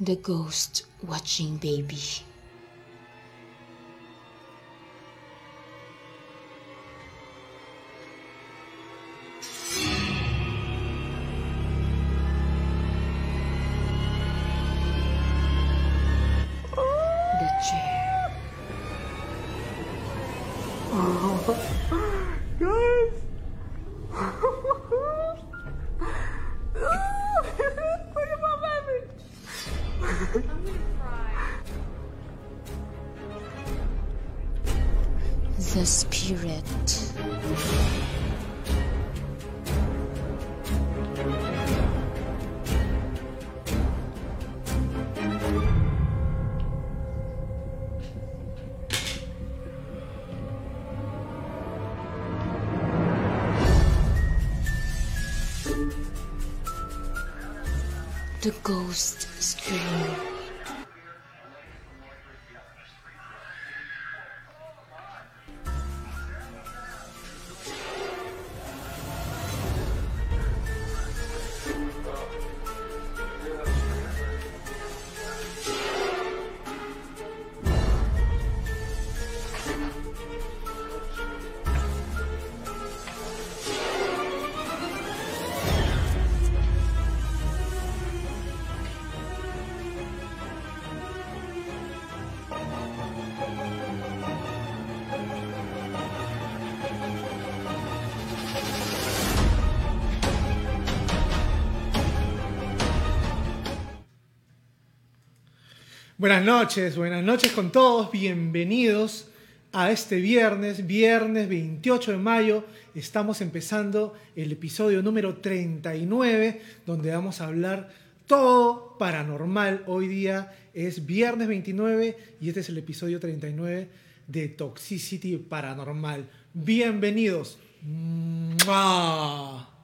The Ghost Watching Baby. Buenas noches, buenas noches con todos, bienvenidos a este viernes, viernes 28 de mayo. Estamos empezando el episodio número 39, donde vamos a hablar todo paranormal. Hoy día es viernes 29 y este es el episodio 39 de Toxicity Paranormal. Bienvenidos. ¡Mua!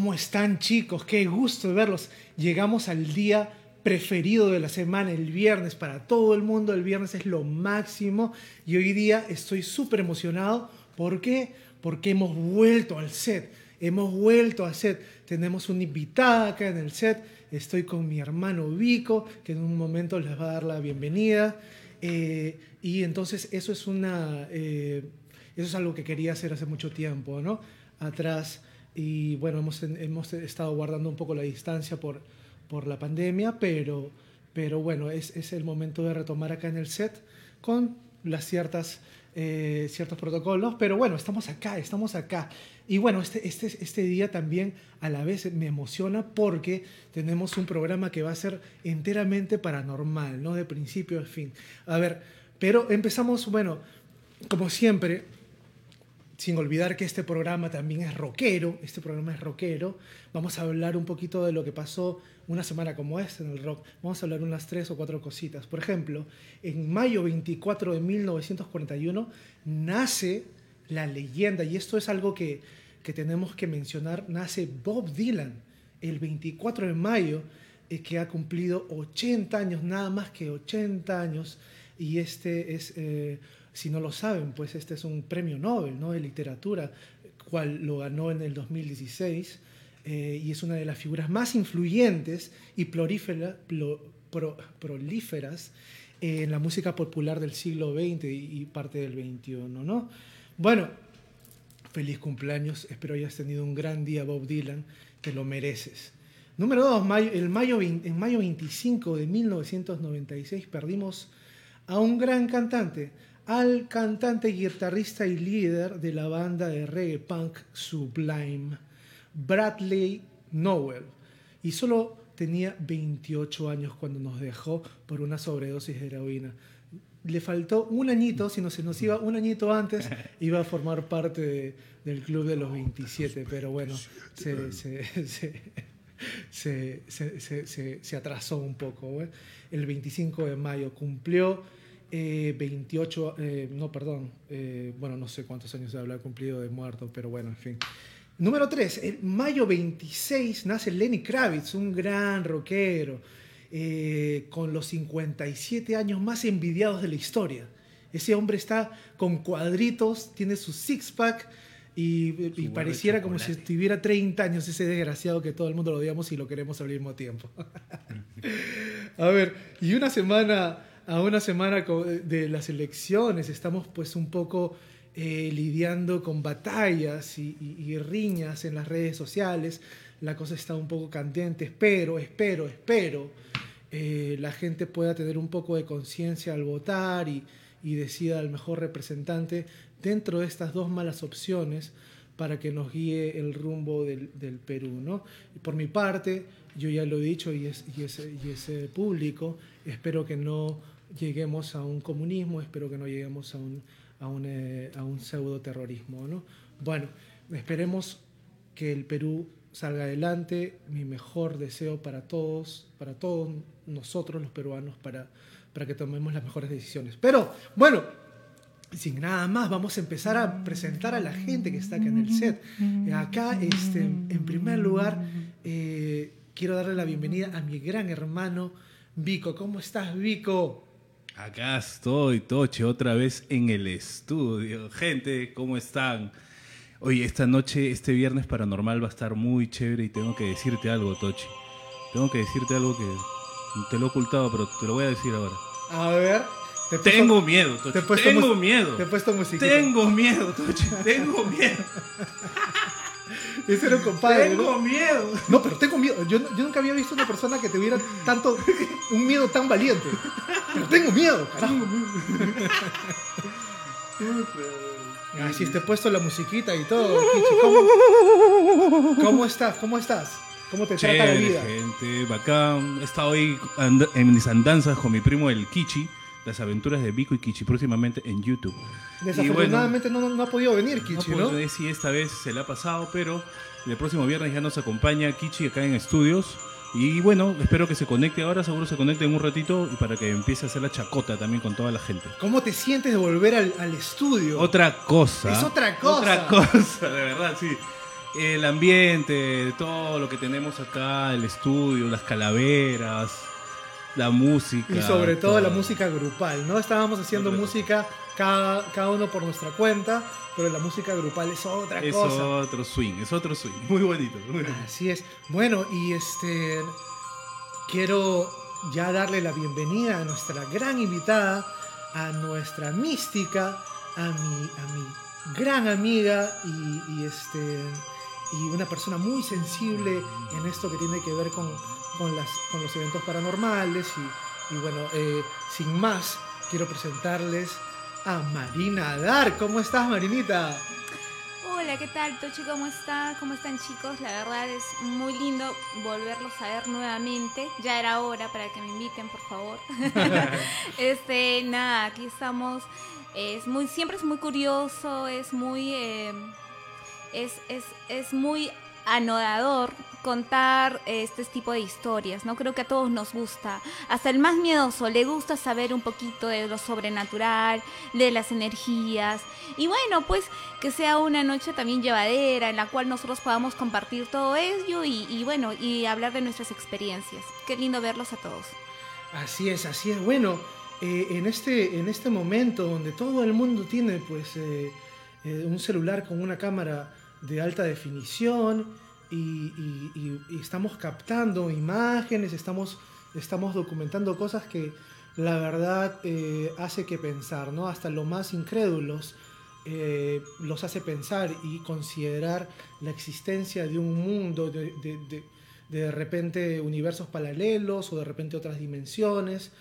¿Cómo están chicos? Qué gusto verlos. Llegamos al día preferido de la semana, el viernes, para todo el mundo. El viernes es lo máximo y hoy día estoy súper emocionado. ¿Por qué? Porque hemos vuelto al set. Hemos vuelto al set. Tenemos una invitada acá en el set. Estoy con mi hermano Vico, que en un momento les va a dar la bienvenida. Eh, y entonces eso es una... eh, eso es algo que quería hacer hace mucho tiempo, ¿no? Atrás. Y bueno, hemos, hemos estado guardando un poco la distancia por, por la pandemia, pero, pero bueno, es, es el momento de retomar acá en el set con las ciertas, eh, ciertos protocolos, pero bueno, estamos acá, estamos acá. Y bueno, este, este, este día también a la vez me emociona porque tenemos un programa que va a ser enteramente paranormal, ¿no? De principio a fin. A ver, pero empezamos, bueno, como siempre, sin olvidar que este programa también es rockero, este programa es rockero, vamos a hablar un poquito de lo que pasó una semana como esta en el rock, vamos a hablar unas tres o cuatro cositas. Por ejemplo, en mayo 24 de 1941 nace la leyenda, y esto es algo que, que tenemos que mencionar, nace Bob Dylan el 24 de mayo, eh, que ha cumplido 80 años, nada más que 80 años, y este es... eh, si no lo saben, pues este es un premio Nobel ¿no? de literatura, cual lo ganó en el 2016 eh, y es una de las figuras más influyentes y prolíferas eh, en la música popular del siglo XX y, parte del XXI. ¿no? Bueno, feliz cumpleaños, espero hayas tenido un gran día, Bob Dylan, te lo mereces. Número 2, el mayo, en mayo 25 de 1996 perdimos a un gran cantante, al cantante, guitarrista y líder de la banda de reggae punk Sublime, Bradley Nowell. Y solo tenía 28 años cuando nos dejó por una sobredosis de heroína. Le faltó un añito, si no se nos iba un añito antes, iba a formar parte de- del club de los 27, pero bueno, se, se- se- se, se- se- se- se atrasó un poco. ¿eh? El 25 de mayo cumplió eh, 28, eh, no, perdón, eh, bueno, no sé cuántos años habrá cumplido de muerto, pero bueno, en fin. Número 3, el mayo 26 nace Lenny Kravitz, un gran rockero, eh, con los 57 años más envidiados de la historia. Ese hombre está con cuadritos, tiene su six-pack y, y pareciera como si tuviera 30 años, ese desgraciado que todo el mundo lo odiamos y lo queremos al mismo tiempo. A ver, y una semana, a una semana de las elecciones, estamos pues un poco eh, lidiando con batallas y, y- riñas en las redes sociales. La cosa está un poco candente. Espero, espero, espero eh, la gente pueda tener un poco de conciencia al votar y, y decida al mejor representante dentro de estas dos malas opciones para que nos guíe el rumbo del, Perú. ¿no? Por mi parte, yo ya lo he dicho y es, y, y es, eh, público, espero que no lleguemos a un comunismo, espero que no lleguemos a un, a un, eh, a un pseudo terrorismo. ¿no? Bueno, esperemos que el Perú salga adelante, mi mejor deseo para todos, para todos nosotros los peruanos, para, para que tomemos las mejores decisiones. Pero bueno, sin nada más, vamos a empezar a presentar a la gente que está acá en el set. Acá, este, en primer lugar, eh, quiero darle la bienvenida a mi gran hermano Vico. ¿Cómo estás, Vico? Acá estoy, Toche, otra vez en el estudio. Gente, ¿cómo están? Oye, esta noche, este viernes paranormal va a estar muy chévere y tengo que decirte algo, Tochi. Tengo que decirte algo que te lo he ocultado, pero te lo voy a decir ahora. A ver. te puesto- Tengo miedo, te he Tochi. puesto Tengo miedo. Te he puesto musiquita. Tengo miedo, Tochi. Tengo miedo. Ese era un compadre, ¿no? Tengo miedo. No, pero tengo miedo. Yo, yo nunca había visto una persona que tuviera tanto, un miedo tan valiente. Pero tengo miedo, carajo. Así te he puesto la musiquita y todo. Kichi. ¿Cómo, cómo estás? ¿Cómo estás? ¿Cómo te trata la Chévere, vida? gente, bacán. He estado hoy en mis andanzas con mi primo el Kichi, las aventuras de Vico y Kichi, próximamente en YouTube. Desafortunadamente no, no ha podido venir, Kichi, bueno, ¿no? no si esta vez se le ha pasado, pero el próximo viernes ya nos acompaña Kichi acá en estudios. Y bueno, espero que se conecte ahora, seguro se conecte en un ratito y para que empiece a hacer la chacota también con toda la gente. ¿Cómo te sientes de volver al, al estudio? Otra cosa. Es otra cosa. Otra cosa, de verdad, sí. El ambiente, todo lo que tenemos acá, el estudio, las calaveras, la música. Y sobre todo la música grupal, ¿no? Estábamos haciendo música cada, cada uno por nuestra cuenta, pero la música grupal es otra Es cosa. otro swing, es otro swing. Muy bonito. muy bonito. Así es. Bueno, y este quiero ya darle la bienvenida a nuestra gran invitada, a nuestra mística, a mi, a mi gran amiga y, y, este y una persona muy sensible en esto que tiene que ver con, con, las, con los eventos paranormales y, y bueno, eh, sin más, quiero presentarles a Marina Dar. ¿Cómo estás, Marinita? Hola, ¿qué tal, Tochi? ¿Cómo está? ¿Cómo están, chicos? La verdad es muy lindo volverlos a ver nuevamente. Ya era hora para que me inviten, por favor. este, nada, aquí estamos. Es muy, siempre es muy curioso, es muy, eh, es, es, es muy anodador contar este tipo de historias, ¿no? Creo que a todos nos gusta. Hasta el más miedoso le gusta saber un poquito de lo sobrenatural, de las energías. Y bueno, pues que sea una noche también llevadera en la cual nosotros podamos compartir todo ello y, y bueno, y hablar de nuestras experiencias. Qué lindo verlos a todos. Así es, así es. Bueno, eh, en, este, en este momento donde todo el mundo tiene pues eh, eh, un celular con una cámara de alta definición y, estamos captando imágenes, estamos, estamos documentando cosas que la verdad eh, hace que pensar, ¿no? Hasta lo más incrédulos eh, los hace pensar y considerar la existencia de un mundo, de, de- de- de repente universos paralelos o de repente otras dimensiones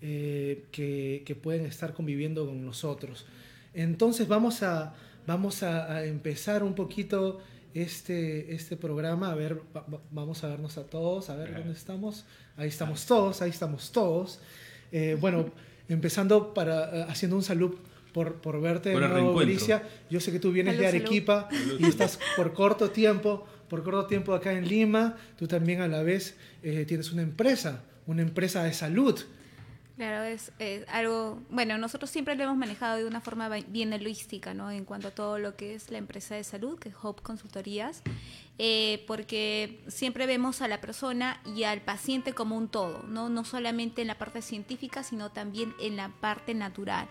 eh, que, que pueden estar conviviendo con nosotros. Entonces vamos a, vamos a, a empezar un poquito este, este programa. A ver, va- va- vamos a vernos a todos, a ver dónde estamos. Ahí estamos todos, ahí estamos todos. Eh, bueno, empezando para, eh, haciendo un saludo por, por verte Por de nuevo. Yo sé que tú vienes Salud, de salud. Arequipa y estás por corto tiempo, por corto tiempo acá en Lima. Tú también a la vez eh, tienes una empresa, una empresa de salud. Claro, es, es algo, bueno, nosotros siempre lo hemos manejado de una forma bien holística, ¿no? En cuanto a todo lo que es la empresa de salud, que es Hope Consultorías, eh, porque siempre vemos a la persona y al paciente como un todo, ¿no? No solamente en la parte científica, sino también en la parte natural.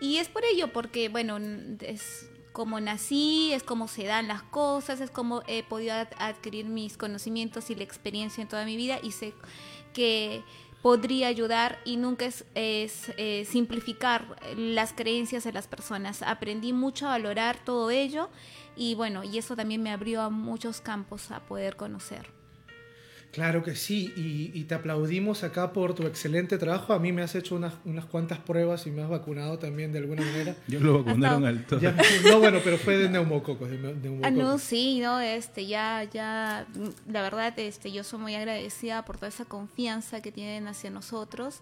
Y es por ello, porque, bueno, es como nací, es como se dan las cosas, es como he podido ad- adquirir mis conocimientos y la experiencia en toda mi vida y sé que podría ayudar y nunca es, es, eh, simplificar las creencias de las personas. Aprendí mucho a valorar todo ello y bueno, y eso también me abrió a muchos campos a poder conocer. Claro que sí, y, y te aplaudimos acá por tu excelente trabajo. A mí me has hecho unas, unas cuantas pruebas y me has vacunado también de alguna manera. Yo lo vacunaron al. Ya- no, bueno, pero fue de neumococos. De, Ah, neumococos. no, sí, no, este, ya, ya, la verdad, este, yo soy muy agradecida por toda esa confianza que tienen hacia nosotros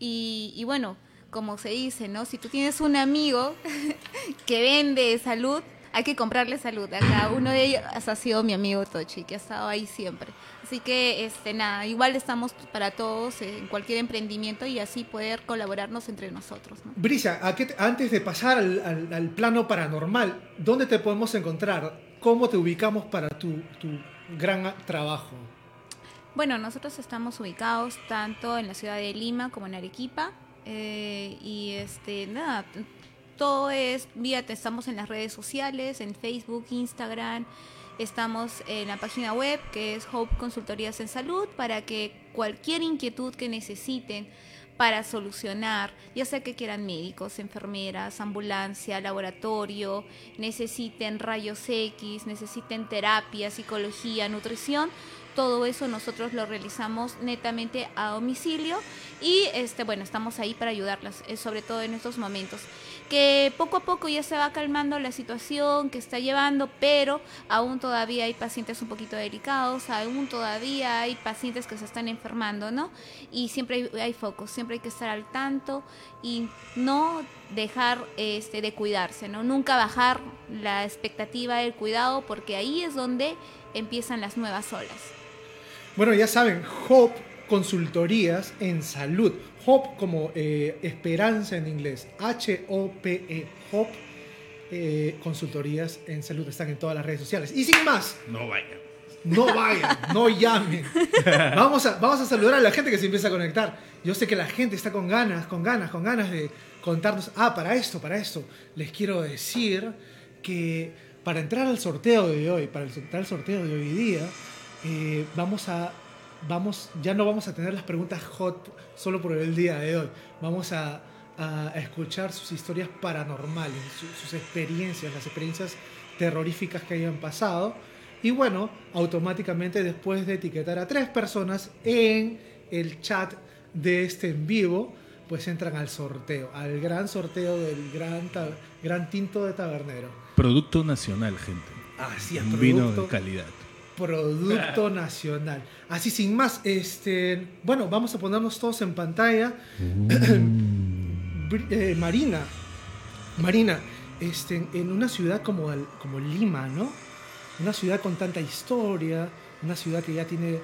y, y bueno, como se dice, ¿no? Si tú tienes un amigo que vende salud, hay que comprarle salud. Acá uno de ellos ha sido mi amigo Tochi, que ha estado ahí siempre. Así que, este, nada, igual estamos para todos en cualquier emprendimiento y así poder colaborarnos entre nosotros, ¿no? Brisa, ¿a qué te- antes de pasar al, al- al plano paranormal, ¿dónde te podemos encontrar? ¿Cómo te ubicamos para tu, tu gran trabajo? Bueno, nosotros estamos ubicados tanto en la ciudad de Lima como en Arequipa. eh, y este, nada, todo es vía, estamos en las redes sociales, en Facebook, Instagram. Estamos en la página web que es Hope Consultorías en Salud para que cualquier inquietud que necesiten para solucionar, ya sea que quieran médicos, enfermeras, ambulancia, laboratorio, necesiten rayos X, necesiten terapia, psicología, nutrición, todo eso nosotros lo realizamos netamente a domicilio y este bueno, estamos ahí para ayudarlas, eh, sobre todo en estos momentos que poco a poco ya se va calmando la situación que está llevando, pero aún todavía hay pacientes un poquito delicados, aún todavía hay pacientes que se están enfermando, ¿no? Y siempre hay, hay focos, siempre hay que estar al tanto y no dejar este, de cuidarse, ¿no? Nunca bajar la expectativa del cuidado porque ahí es donde empiezan las nuevas olas. Bueno, ya saben, Hope Consultorías en Salud. Hope como eh, esperanza en inglés. H-O-P-E. Hope eh, Consultorías en Salud. Están en todas las redes sociales. Y sin más, No vaya. no vayan, no llamen. Vamos a, vamos a saludar a la gente que se empieza a conectar. Yo sé que la gente está con ganas, con ganas, con ganas de contarnos. Ah, para esto, para esto. Les quiero decir que para entrar al sorteo de hoy, para entrar al sorteo de hoy día, eh, vamos a, vamos, ya no vamos a tener las preguntas hot solo por el día de hoy. Vamos a, a escuchar sus historias paranormales, su- sus experiencias, las experiencias terroríficas que hayan pasado. Y bueno, automáticamente después de etiquetar a tres personas en el chat de este en vivo, pues entran al sorteo, al gran sorteo del gran, gran tinto de tabernero. Producto nacional, gente. Así es, Un vino de calidad. Producto nacional. Así sin más, este, bueno, vamos a ponernos todos en pantalla. Bri- eh, Marina, Marina, este, en una ciudad como, el- como Lima, ¿no? Una ciudad con tanta historia, una ciudad que ya tiene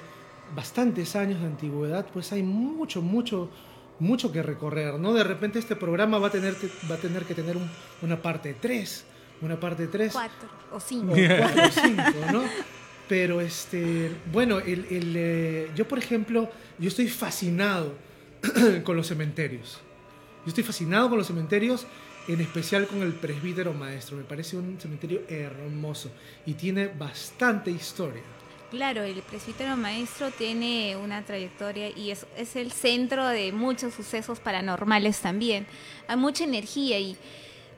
bastantes años de antigüedad, pues hay mucho, mucho, mucho que recorrer, ¿no? De repente este programa va a tener, que- va a tener que tener un- una parte 3, una parte 3 Cuatro o o cinco. cuatro o cinco, ¿no? Pero este, bueno, el, el, eh, yo por ejemplo, yo estoy fascinado con los cementerios. Yo estoy fascinado con los cementerios, en especial con el presbítero maestro. Me parece un cementerio hermoso y tiene bastante historia. Claro, el presbítero maestro tiene una trayectoria y es, es el centro de muchos sucesos paranormales también. Hay mucha energía y,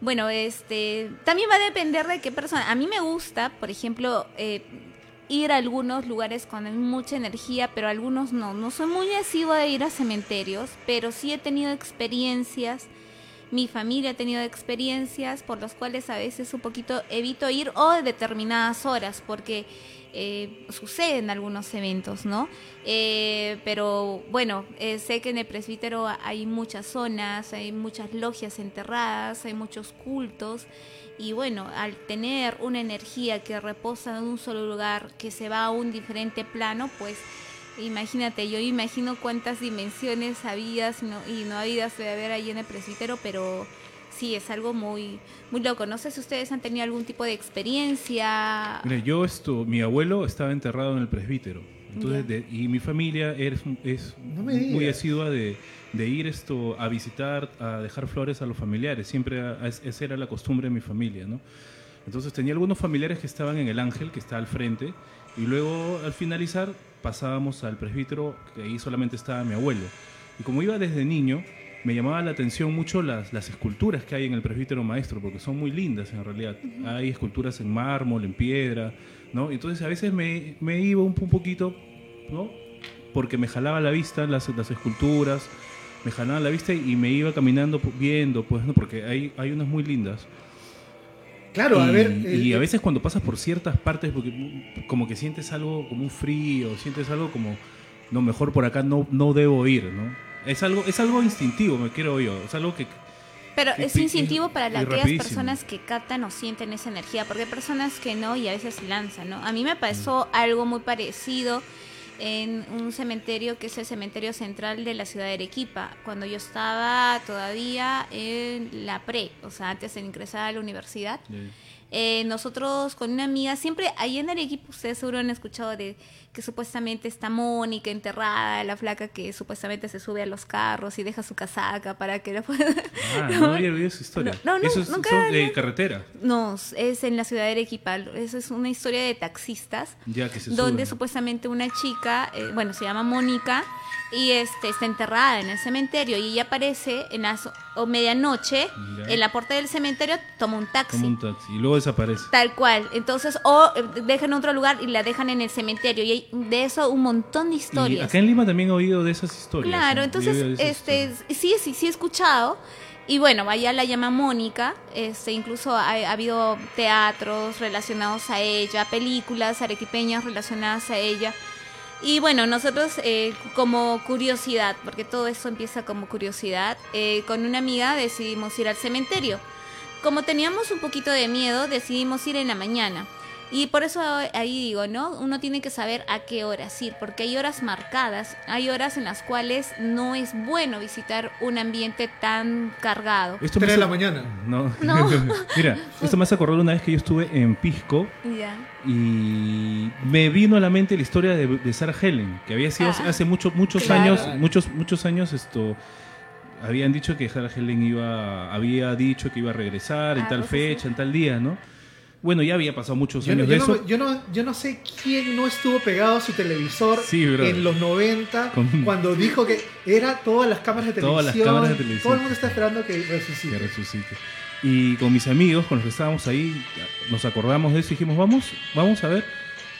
bueno, este también va a depender de qué persona. A mí me gusta, por ejemplo, eh, ir a algunos lugares con mucha energía, pero algunos no. No soy muy asidua de ir a cementerios, pero sí he tenido experiencias. Mi familia ha tenido experiencias por las cuales a veces un poquito evito ir o de determinadas horas, porque eh, suceden algunos eventos, ¿no? Eh, pero bueno, eh, sé que en el presbítero hay muchas zonas, hay muchas logias enterradas, hay muchos cultos. Y bueno, al tener una energía que reposa en un solo lugar, que se va a un diferente plano, pues Imagínate, yo imagino cuántas dimensiones habidas y no, y no habidas debe haber ahí en el presbítero, pero sí, es algo muy, muy loco. No sé si ustedes han tenido algún tipo de experiencia. Mira, yo esto, mi abuelo estaba enterrado en el presbítero. Entonces, de- y mi familia es, es No me muy asidua de, de ir esto a visitar, a dejar flores a los familiares. Siempre a- es- esa era la costumbre de mi familia, ¿no? Entonces tenía algunos familiares que estaban en el Ángel, que está al frente, y luego al finalizar pasábamos al presbítero, que ahí solamente estaba mi abuelo. Y como iba desde niño, me llamaba la atención mucho las, las esculturas que hay en el presbítero maestro, porque son muy lindas en realidad. Hay esculturas en mármol, en piedra, ¿no? Entonces a veces me, me iba un, un poquito, ¿no? Porque me jalaba la vista las, las esculturas, me jalaban la vista y me iba caminando pu- viendo, pues, ¿no? Porque hay, hay unas muy lindas. Claro, y, a ver. eh, y a veces cuando pasas por ciertas partes, porque, como que sientes algo como un frío, sientes algo como, no, mejor por acá no, no debo ir, ¿no? Es algo, es algo instintivo, me quiero yo. Es algo que... Pero Sí, es instintivo y- para la- aquellas rapidísimo. personas que captan o sienten esa energía, porque hay personas que no y a veces lanzan, ¿no? A mí me pasó Mm. algo muy parecido en un cementerio que es el cementerio central de la ciudad de Arequipa, cuando yo estaba todavía en la pre, o sea, antes de ingresar a la universidad. Eh, nosotros con una amiga, siempre ahí en Arequipa, ustedes seguro han escuchado de que supuestamente está Mónica enterrada, la flaca que supuestamente se sube a los carros y deja su casaca para que la pueda... Ah, no había oído esa historia. No, no, Eso es, nunca son de carretera, No, es en la ciudad de Arequipa. Esa es una historia de taxistas ya que se donde suben. supuestamente una chica, eh, bueno, se llama Mónica y este está enterrada en el cementerio y ella aparece en las o medianoche Ya. en la puerta del cementerio toma un taxi. Como un taxi. Y luego desaparece. Tal cual. Entonces, o eh, dejan en otro lugar y la dejan en el cementerio. Y de eso un montón de Y historias. acá en Lima también he oído de esas historias. Claro, ¿no? entonces, este, sí, sí, sí he escuchado. Y bueno, allá la llama Mónica, este, incluso ha, ha habido teatros relacionados a ella, películas arequipeñas relacionadas a ella. Y bueno, nosotros eh, como curiosidad, porque todo esto empieza como curiosidad, eh, con una amiga decidimos ir al cementerio. Como teníamos un poquito de miedo, decidimos ir en la mañana. Y por eso ahí digo, ¿no? Uno tiene que saber a qué horas ir, porque hay horas marcadas, hay horas en las cuales no es bueno visitar un ambiente tan cargado. Esto Tres de la mañana. No. No. Mira, esto me hace acordar una vez que yo estuve en Pisco Ya. y me vino a la mente la historia de, de Sarah Helen, que había sido hace- Ah, hace muchos muchos claro. años, muchos muchos años esto habían dicho que Sarah Helen iba había dicho que iba a regresar en Ah, tal pues, sí, fecha, en tal día, ¿no? Bueno, ya había pasado muchos Yo años yo de no- eso. yo no- yo no sé quién no estuvo pegado a su televisor Sí, en los 90 Con- cuando dijo que era todas las cámaras de televisión. Todas las cámaras de televisión. Todo el mundo está esperando que que resucite. resucite. Y con mis amigos, con los que estábamos ahí, nos acordamos de eso y dijimos, vamos, vamos a ver.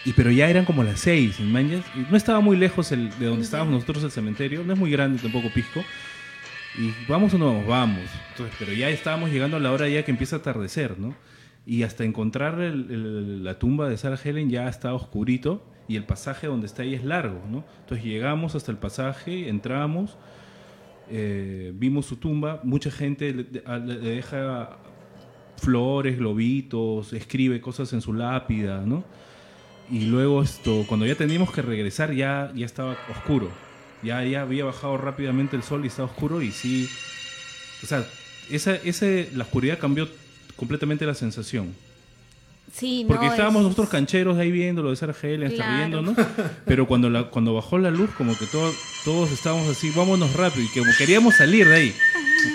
Y pero ya eran como las seis, ¿man? Y no estaba muy lejos el, de donde estábamos nosotros el cementerio, no es muy grande tampoco Pisco. Y vamos o no vamos, vamos. Entonces, pero ya estábamos llegando a la hora ya que empieza a atardecer, ¿no? Y hasta encontrar la tumba de Sarah Helen ya está oscurito y el pasaje donde está ahí es largo, ¿no? Entonces llegamos hasta el pasaje, entramos, eh, vimos su tumba, mucha gente le deja flores, globitos, escribe cosas en su lápida, ¿no? Y luego esto, cuando ya teníamos que regresar ya, ya estaba oscuro. Ya, ya había bajado rápidamente el sol y estaba oscuro y sí... O sea, esa, ese, la oscuridad cambió completamente la sensación. Sí, Porque no, estábamos es- nosotros cancheros ahí viendo lo de Sarah Helen, hasta Claro. riéndonos. Pero cuando, la, cuando bajó la luz, como que todo- todos estábamos así, vámonos rápido. Y que como queríamos salir de ahí.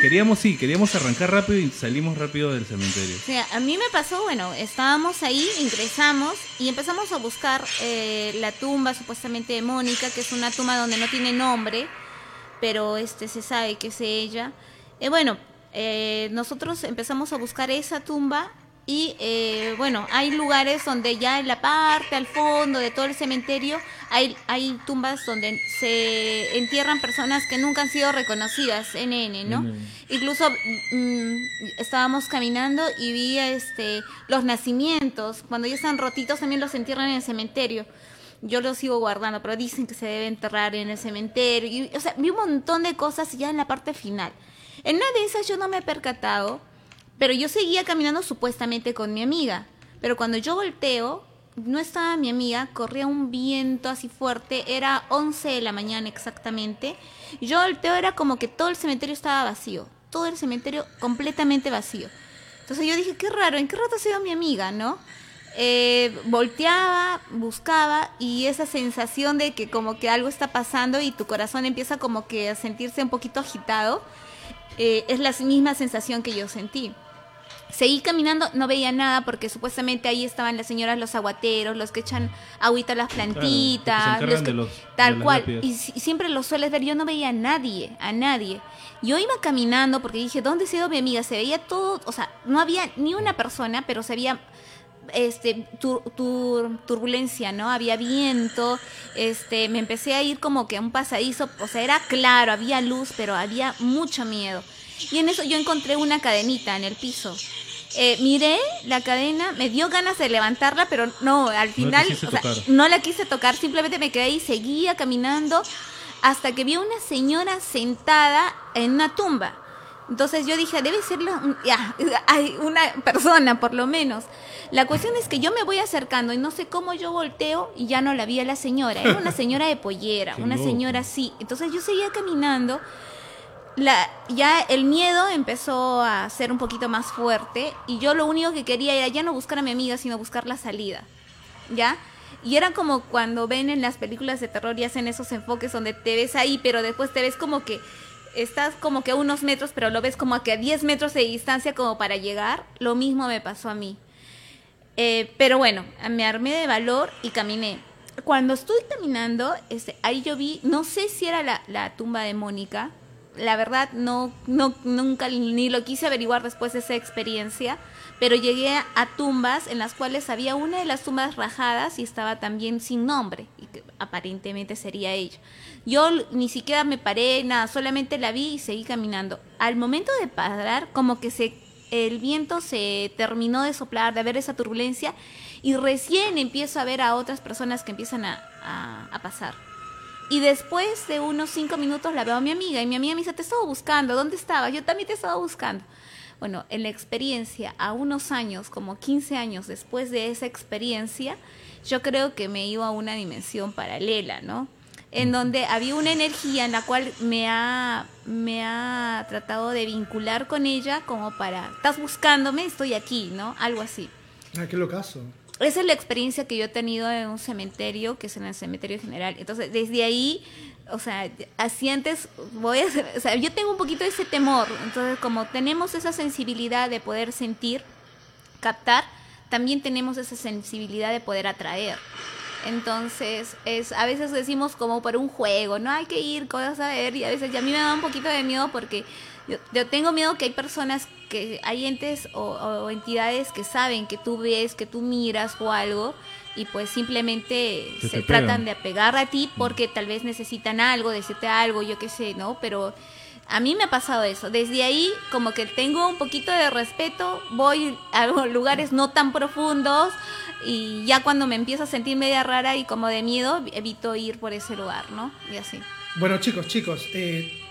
Queríamos, sí, queríamos arrancar rápido y salimos rápido del cementerio. O sea, a mí me pasó, bueno, estábamos ahí, ingresamos y empezamos a buscar eh, la tumba supuestamente de Mónica, que es una tumba donde no tiene nombre, pero este se sabe que es ella. Eh, bueno, eh, nosotros empezamos a buscar esa tumba y eh, bueno, hay lugares donde ya en la parte al fondo de todo el cementerio hay, hay tumbas donde se entierran personas que nunca han sido reconocidas, NN, ¿no? Incluso mm, estábamos caminando y vi este los nacimientos, cuando ya están rotitos también los entierran en el cementerio. Yo los sigo guardando, pero dicen que se debe enterrar en el cementerio. Y, o sea, vi un montón de cosas ya en la parte final. En una de esas yo no me he percatado, pero yo seguía caminando supuestamente con mi amiga. Pero cuando yo volteo, no estaba mi amiga, corría un viento así fuerte, era 11 de la mañana exactamente. Yo volteo, era como que todo el cementerio estaba vacío, todo el cementerio completamente vacío. Entonces yo dije, qué raro, ¿en qué rato ha sido mi amiga, no? Eh, volteaba, buscaba y esa sensación de que como que algo está pasando y tu corazón empieza como que a sentirse un poquito agitado, eh, es la misma sensación que yo sentí. Seguí caminando, no veía nada porque supuestamente ahí estaban las señoras, los aguateros, los que echan agüita a las plantitas, los que- de los- tal de cual. Y, y siempre lo sueles ver, yo no veía a nadie, a nadie. Yo iba caminando porque dije, ¿dónde se ha ido mi amiga? Se veía todo, o sea, no había ni una persona, pero se veía este tur- tur- turbulencia, ¿no? Había viento, este, me empecé a ir como que a un pasadizo, o sea, era claro, había luz, pero había mucho miedo. Y en eso yo encontré una cadenita en el piso. Eh, miré la cadena, me dio ganas de levantarla, pero no, al final quisiste o sea, tocar. no la quise tocar, simplemente me quedé ahí, seguía caminando hasta que vi a una señora sentada en una tumba. Entonces yo dije, debe ser la- ya, hay una persona por lo menos. La cuestión es que yo me voy acercando y no sé cómo yo volteo y ya no la vi a la señora. Era una señora de pollera, una señora así. Entonces yo seguía caminando. La, ya el miedo empezó a ser un poquito más fuerte y yo lo único que quería era ya no buscar a mi amiga, sino buscar la salida. ¿Ya? Y era como cuando ven en las películas de terror y hacen esos enfoques donde te ves ahí, pero después te ves como que estás como que a unos metros, pero lo ves como que a 10 metros de distancia como para llegar. Lo mismo me pasó a mí. Eh, pero bueno, me armé de valor y caminé. Cuando estoy caminando, este, ahí yo vi, no sé si era la, tumba de Mónica, la verdad no, nunca ni lo quise averiguar después de esa experiencia, pero llegué a, tumbas en las cuales había una de las tumbas rajadas y estaba también sin nombre, y aparentemente sería ella. Yo ni siquiera me paré, nada, solamente la vi y seguí caminando. Al momento de parar, como que se el viento se terminó de soplar, de haber esa turbulencia, y recién empiezo a ver a otras personas que empiezan a, a- a pasar. Y después de unos cinco minutos la veo a mi amiga, y mi amiga me dice, te estaba buscando, ¿dónde estabas? Yo también te estaba buscando. Bueno, en la experiencia, a unos años, como 15 años después de esa experiencia, yo creo que me iba a una dimensión paralela, ¿no? En donde había una energía en la cual me ha, me ha tratado de vincular con ella como para, estás buscándome, estoy aquí, ¿no? Algo así. Ah, qué locazo. Esa es la experiencia que yo he tenido en un cementerio, que es en el cementerio general. Entonces, desde ahí, o sea, así antes voy a, o sea, yo tengo un poquito ese temor. Entonces, como tenemos esa sensibilidad de poder sentir, captar, también tenemos esa sensibilidad de poder atraer. Entonces, es a veces decimos como por un juego, no hay que ir, cosas a ver, y a veces y a mí me da un poquito de miedo porque yo, yo tengo miedo que hay personas que hay entes o, o entidades que saben que tú ves, que tú miras o algo y pues simplemente Se se tratan de apegar a ti porque tal vez necesitan algo, decirte algo, yo qué sé, ¿no? Pero a mí me ha pasado eso. Desde ahí como que tengo un poquito de respeto, voy a lugares no tan profundos y ya cuando me empiezo a sentir media rara y como de miedo, evito ir por ese lugar, ¿no? Y así. Bueno, chicos, chicos, eh,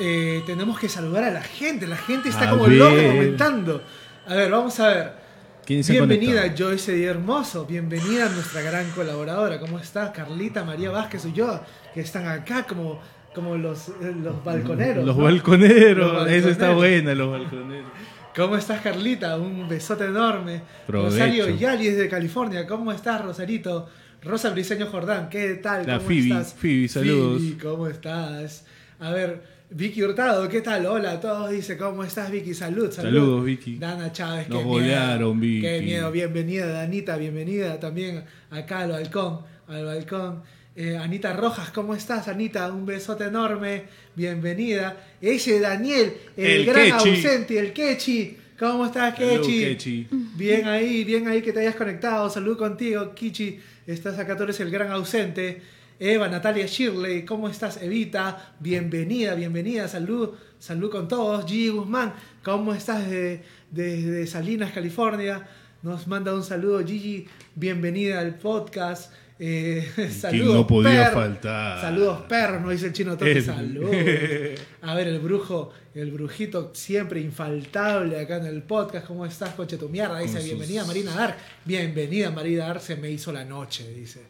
eh, tenemos que saludar a la gente. La gente está A como ver. loca comentando. A ver, vamos a ver. ¿Quién se ha Bienvenida? Joyce Di Hermoso, bienvenida nuestra gran colaboradora. ¿Cómo estás? Carlita, María Vázquez y yo, que están acá como, como los, eh, los balconeros. Los ¿no? balconeros. Los Eso está balconeros. buena, los balconeros. ¿Cómo estás, Carlita? Un besote enorme. Provecho. Rosario Yali desde California. ¿Cómo estás, Rosarito? Rosa Briseño Jordán, ¿qué tal? La ¿Cómo Phoebe, estás? Phoebe, saludos. Phoebe, ¿cómo estás? A ver, Vicky Hurtado, ¿qué tal? Hola a todos, dice, ¿cómo estás, Vicky? Salud, salud. Saludos, Vicky. Dana Chávez, Nos qué golearon, miedo. Qué Vicky. miedo, bienvenida, Danita, bienvenida también acá al balcón, al balcón. Eh, Anita Rojas, ¿cómo estás, Anita? Un besote enorme, bienvenida. Ese Daniel, el, El gran ausente, el Kechi. ¿Cómo estás, Kechi? Kechi. Bien ahí, bien ahí que te hayas conectado. Salud contigo, Kichi. Estás acá, tú eres el gran ausente. Eva, Natalia Shirley, ¿cómo estás, Evita? Bienvenida, bienvenida, salud, salud con todos. G. Guzmán, ¿cómo estás desde de, de Salinas, California? nos manda un saludo. Gigi, bienvenida al podcast. Eh, saludos, no podía perro. faltar. Saludos, perros, nos dice el chino Toque. El- Saludos. A ver, el brujo, el brujito siempre infaltable acá en el podcast. ¿Cómo estás, coche tu mierda? Dice, sus- bienvenida Marina Dark. Bienvenida Marina Dark, se me hizo la noche, dice.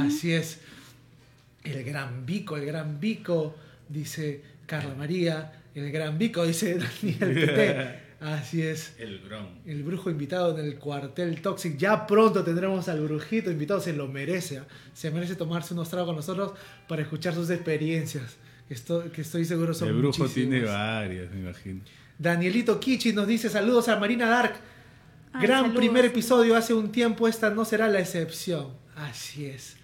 Así es. El gran Vico, el gran Vico, dice Carla María. El gran Vico, dice Daniel Tete. Así es. El gran. El brujo invitado en el cuartel Toxic. Ya pronto tendremos al brujito invitado. Se lo merece. ¿ah? Se merece tomarse unos tragos con nosotros para escuchar sus experiencias. Que estoy, que estoy seguro son El brujo muchísimas. tiene varias, me imagino. Danielito Kichi nos dice saludos a Marina Dark. Ay, Gran saludos. primer episodio hace un tiempo. Esta no será la excepción. Así es.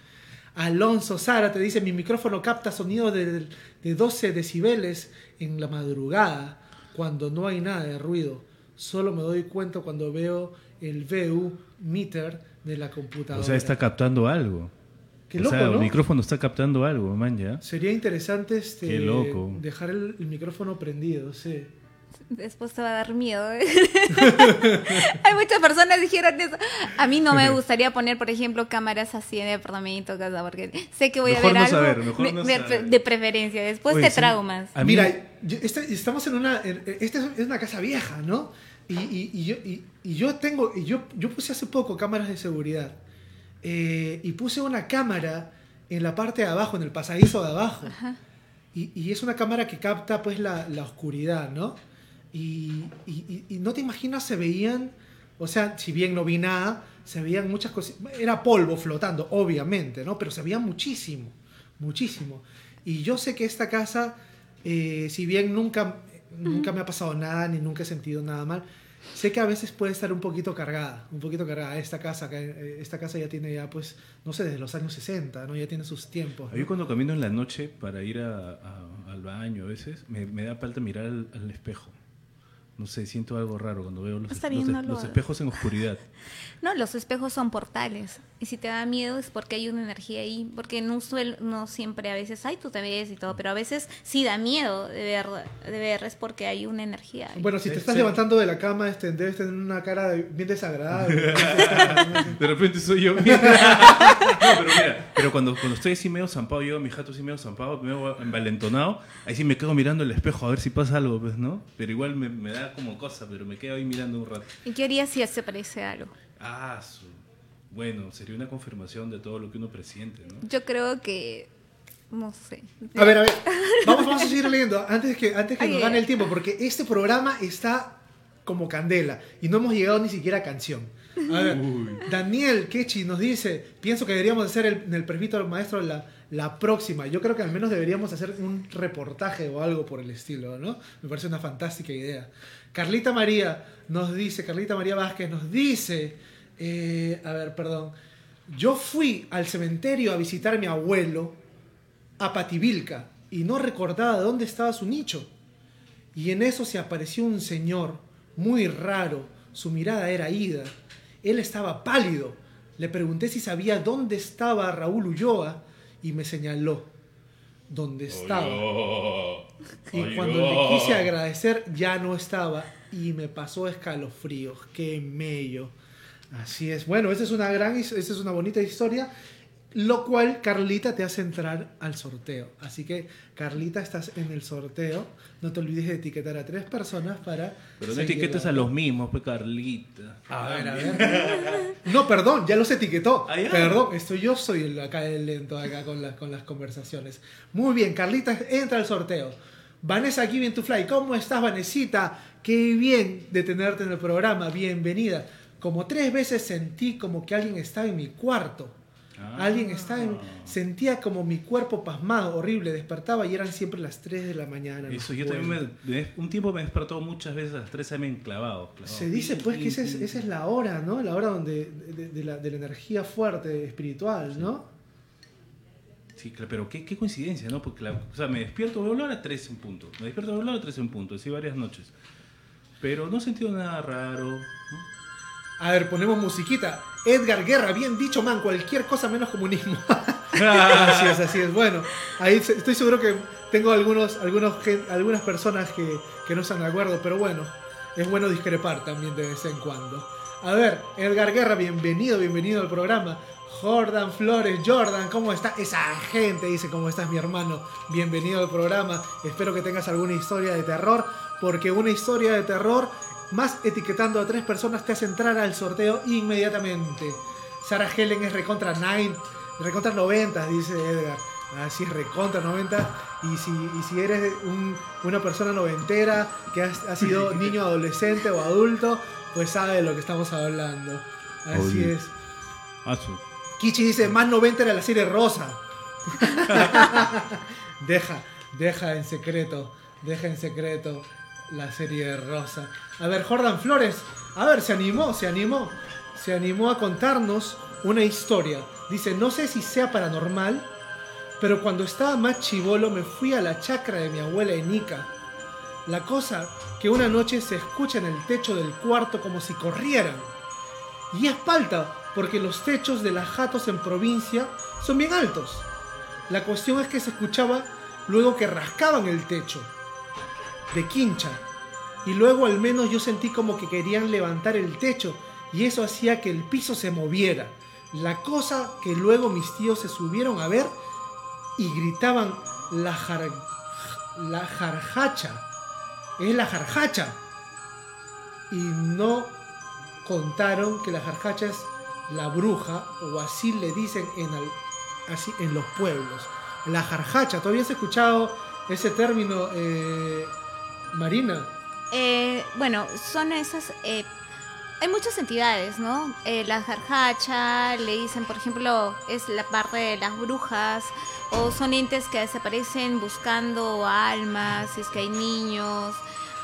Alonso Sara te dice mi micrófono capta sonido de, de 12 decibeles en la madrugada cuando no hay nada de ruido. Solo me doy cuenta cuando veo el VU meter de la computadora. O sea, está captando algo. Qué o loco, sea, ¿no? el micrófono está captando algo, man, ya. Sería interesante este, Qué loco. dejar el, el micrófono prendido, sí. Después te va a dar miedo. ¿eh? Hay muchas personas que dijeron eso. A mí no me gustaría poner, por ejemplo, cámaras así en el departamento, casa, porque sé que voy Mejor a ver no algo saber, mejor de, no de- saber. de preferencia. Después Oye, te sí, traumas. a mí- Mira, yo- esta- estamos en una. Esta es- una casa vieja, ¿no? Y, y- y yo, y- y yo tengo. y yo, yo puse hace poco cámaras de seguridad. Eh, y puse una cámara en la parte de abajo, en el pasadizo de abajo. Y, y es una cámara que capta pues la, la oscuridad, ¿no? Y, y- y- y no te imaginas, se veían, o sea, si bien no vi nada, se veían muchas cosas. Era polvo flotando, obviamente, ¿no? Pero se veía muchísimo, muchísimo. Y yo sé que esta casa, eh, si bien nunca, nunca me ha pasado nada, ni nunca he sentido nada mal, sé que a veces puede estar un poquito cargada, un poquito cargada. Esta casa, eh, esta casa ya tiene ya, pues, no sé, desde los años 60, ¿no? Ya tiene sus tiempos. ¿no? Yo cuando camino en la noche para ir a- a- al baño a veces, me, me da falta mirar al, al espejo. No sé, siento algo raro cuando veo los, los- los espejos en oscuridad. No, los espejos son portales. Y si te da miedo es porque hay una energía ahí. Porque no, suel- no siempre a veces, ay, tú te ves y todo. Pero a veces sí da miedo de ver, de ver es porque hay una energía. ahí. Bueno, si te estás sí. levantando de la cama, este, debes tener una cara bien desagradable. De repente soy yo. no, pero mira, pero cuando, cuando estoy así medio zampado, yo a mi jato así medio zampado, medio envalentonado, ahí sí me quedo mirando el espejo a ver si pasa algo, pues, ¿no? Pero igual me, me da como cosa, pero me quedo ahí mirando un rato. ¿Y qué harías si se parece algo? Ah, su- bueno, sería una confirmación de todo lo que uno presiente, ¿no? Yo creo que. No sé. A ver, a ver. Vamos, vamos a seguir leyendo antes que, antes que Ay, nos gane el tiempo, porque este programa está como candela y no hemos llegado ni siquiera a canción. A ver, Daniel Kechi nos dice, pienso que deberíamos hacer el, en el presbítero maestro la, la próxima. Yo creo que al menos deberíamos hacer un reportaje o algo por el estilo, ¿no? Me parece una fantástica idea. Carlita María nos dice, Carlita María Vázquez nos dice, eh, a ver, perdón, yo fui al cementerio a visitar a mi abuelo a Pativilca y no recordaba dónde estaba su nicho. Y en eso se apareció un señor muy raro, su mirada era ida. Él estaba pálido. Le pregunté si sabía dónde estaba Raúl Ulloa y me señaló dónde estaba. Y cuando le quise agradecer ya no estaba y me pasó escalofríos. Qué mello. Así es. Bueno, esa es una gran, esa es una bonita historia, lo cual Carlita te hace entrar al sorteo. Así que Carlita, estás en el sorteo. No te olvides de etiquetar a tres personas para. Pero no etiquetes a los mismos, pues Carlita. A ver, a ver. No, perdón, ya los etiquetó. Ah, ya. Perdón, esto yo soy el acá el lento acá con, las con las conversaciones. Muy bien, Carlita, entra al sorteo. Vanessa Give to Fly, ¿cómo estás, Vanesita? Qué bien de tenerte en el programa, bienvenida. Como tres veces sentí como que alguien estaba en mi cuarto. Ah. Alguien estaba en... Sentía como mi cuerpo pasmado, horrible, despertaba y eran siempre las 3 de la mañana. Eso, yo también me, un tiempo me he despertado muchas veces a las 3 am clavado. clavado. Se dice pues que esa es, esa es la hora, ¿no? La hora donde, de, de la, de la energía fuerte, espiritual, ¿no? Sí, claro, pero qué, qué coincidencia, ¿no? Porque, la- o sea, me despierto, veo la hora 3 en punto. Me despierto, veo la hora 3 en punto, así varias noches. Pero no he sentido nada raro. ¿no? A ver, ponemos musiquita. Edgar Guerra, bien dicho, man, cualquier cosa menos comunismo. así es, así es. Bueno, ahí estoy seguro que tengo algunos, algunos, algunas personas que, que no están de acuerdo, pero bueno, es bueno discrepar también de vez en cuando. A ver, Edgar Guerra, bienvenido, bienvenido al programa. Jordan Flores, Jordan, ¿cómo está? Esa gente dice, ¿cómo estás mi hermano? Bienvenido al programa. Espero que tengas alguna historia de terror, porque una historia de terror, más etiquetando a tres personas, te hace entrar al sorteo inmediatamente. Sarah Helen es recontra 9, recontra 90, dice Edgar. Así es, recontra 90. Y si, y si eres un- una persona noventera que has- ha sido niño, adolescente o adulto, pues sabe de lo que estamos hablando. Así Oye. es. Ah, Kichi dice, más 90 era la serie rosa. deja, deja en secreto, deja en secreto la serie rosa. A ver, Jordan Flores, a ver, se animó, se animó, se animó a contarnos una historia. Dice, no sé si sea paranormal, pero cuando estaba más chivolo me fui a la chacra de mi abuela en Ica. La cosa que una noche se escucha en el techo del cuarto como si corrieran. Y es palta, porque los techos de las jatos en provincia son bien altos. La cuestión es que se escuchaba luego que rascaban el techo de quincha. Y luego al menos yo sentí como que querían levantar el techo y eso hacía que el piso se moviera. La cosa que luego mis tíos se subieron a ver y gritaban la, jar- la jarjacha. Es la jarjacha. Y no contaron que la jarjacha es la bruja, o así le dicen en, así, en los pueblos. La jarjacha, ¿todavía has escuchado ese término, eh, Marina? Eh, bueno, son esas... eh, hay muchas entidades, ¿no? Eh, la jarjacha, le dicen, por ejemplo, es la parte de las brujas, o son entes que desaparecen buscando almas, si es que hay niños,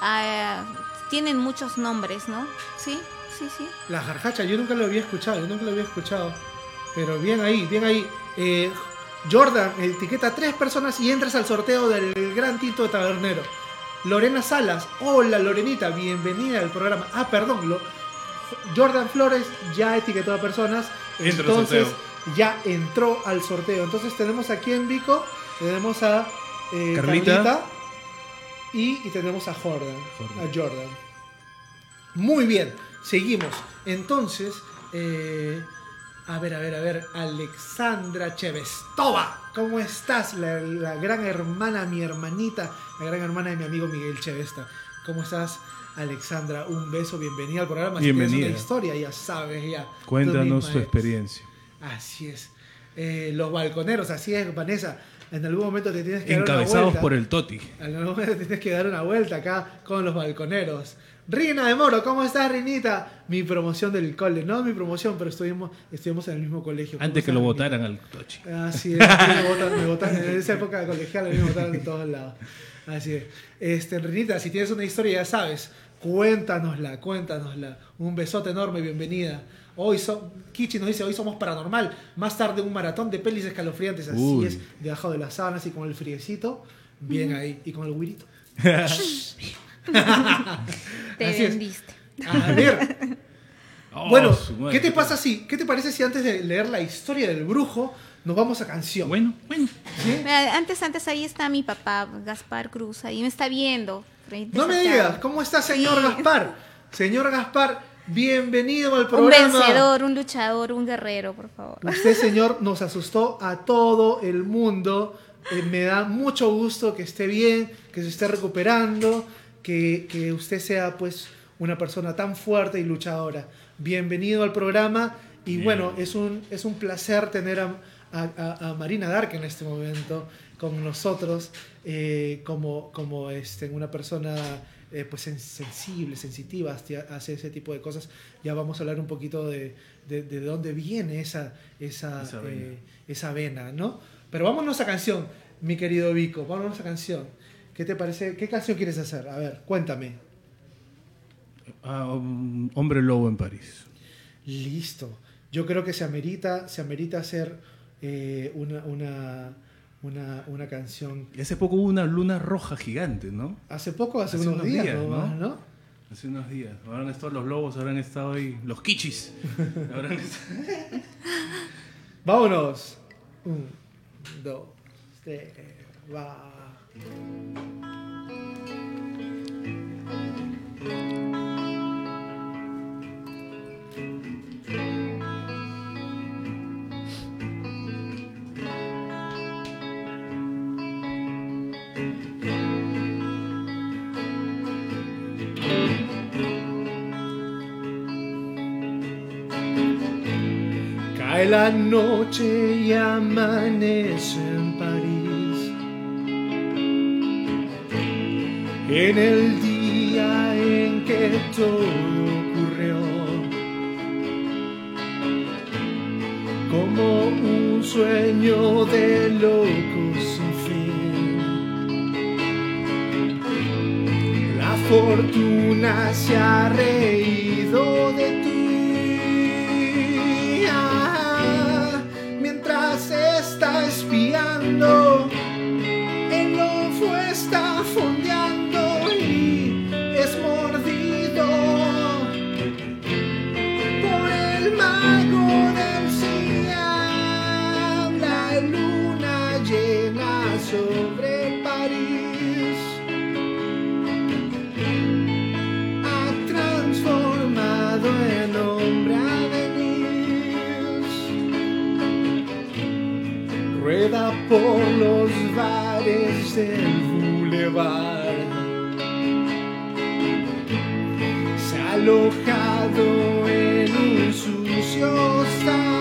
ah, tienen muchos nombres, ¿no? Sí, sí, sí. La jarjacha, yo nunca lo había escuchado, yo nunca lo había escuchado. Pero bien ahí, bien ahí. Eh, Jordan, etiqueta tres personas y entras al sorteo del Gran Tinto de Tabernero. Lorena Salas, hola Lorenita, bienvenida al programa. Ah, perdón, lo- Jordan Flores ya etiquetó a personas, Entra entonces ya entró al sorteo. Entonces tenemos aquí en Vico, tenemos a eh, Carlita. Carlita y, y tenemos a Jordan, Jordan. a Jordan. Muy bien, seguimos. Entonces, eh, a ver, a ver, a ver, Alexandra Chevestova, ¿cómo estás? La, la gran hermana, mi hermanita, la gran hermana de mi amigo Miguel Chevesta. ¿Cómo estás, Alexandra? Un beso, bienvenida al programa. Si Bienvenida. una historia, ya sabes, ya. Cuéntanos tu experiencia. Así es. Eh, los balconeros, así es, Vanessa. En algún momento te tienes que dar una Encabezados vuelta. por el Toti. En algún momento te tienes que dar una vuelta acá con los balconeros. Rina de Moro, ¿cómo estás, Rinita? Mi promoción del cole, no mi promoción, pero estuvimos, estuvimos en el mismo colegio. ¿Cómo Antes que lo Rinita? votaran al Tochi. Así es, me votan, me votan- en esa época colegial a mí me votaron de todos lados. Así es. Este, Rinita, si tienes una historia ya sabes, cuéntanosla, cuéntanosla. Un besote enorme, bienvenida. Hoy so, Kichi nos dice, hoy somos paranormal. Más tarde un maratón de pelis escalofriantes, así Uy. es, debajo de las sábanas y con el friecito, bien ahí, y con el guirito. Te Así es. vendiste. A ver, Oh, bueno. ¿qué te pasa si, qué te parece si antes de leer la historia del brujo nos vamos a canción? Bueno, bueno. Antes, antes ahí está mi papá, Gaspar Cruz, ahí me está viendo. No me digas, ¿cómo está señor Sí. Gaspar? Señor Gaspar, bienvenido al Un programa. vencedor, un luchador, un guerrero, por favor. Usted, señor, nos asustó a todo el mundo. Eh, me da mucho gusto que esté bien, que se esté recuperando, que, que usted sea pues una persona tan fuerte y luchadora. Bienvenido al programa y Bien. bueno, es un, es un placer tener a, a- a- Marina Dark en este momento con nosotros eh, como, como este, una persona eh, pues sen- sensible, sensitiva hacia, hacia ese tipo de cosas. Ya vamos a hablar un poquito de, de, de dónde viene esa, esa, Esa vena. eh, esa vena, ¿no? Pero vámonos a canción, mi querido Vico, vámonos a canción. ¿Qué te parece? ¿Qué canción quieres hacer? A ver, cuéntame. Ah, um, hombre lobo en París. Listo. Yo creo que se amerita, se amerita hacer eh, una, una, una, una canción. Y hace poco hubo una luna roja gigante, ¿no? Hace poco, hace, Hace unos, unos días, ¿no? ¿no? Hace unos días. Habrán estado los lobos, habrán estado ahí los kichis. Habrán estado- Vámonos. Un, dos, tres, va. La noche y amanece en París. En el día en que todo ocurrió. Como un sueño de locos sin fin. La fortuna se ha reído de. Por los bares del boulevard. Se ha alojado en un sucio hostal.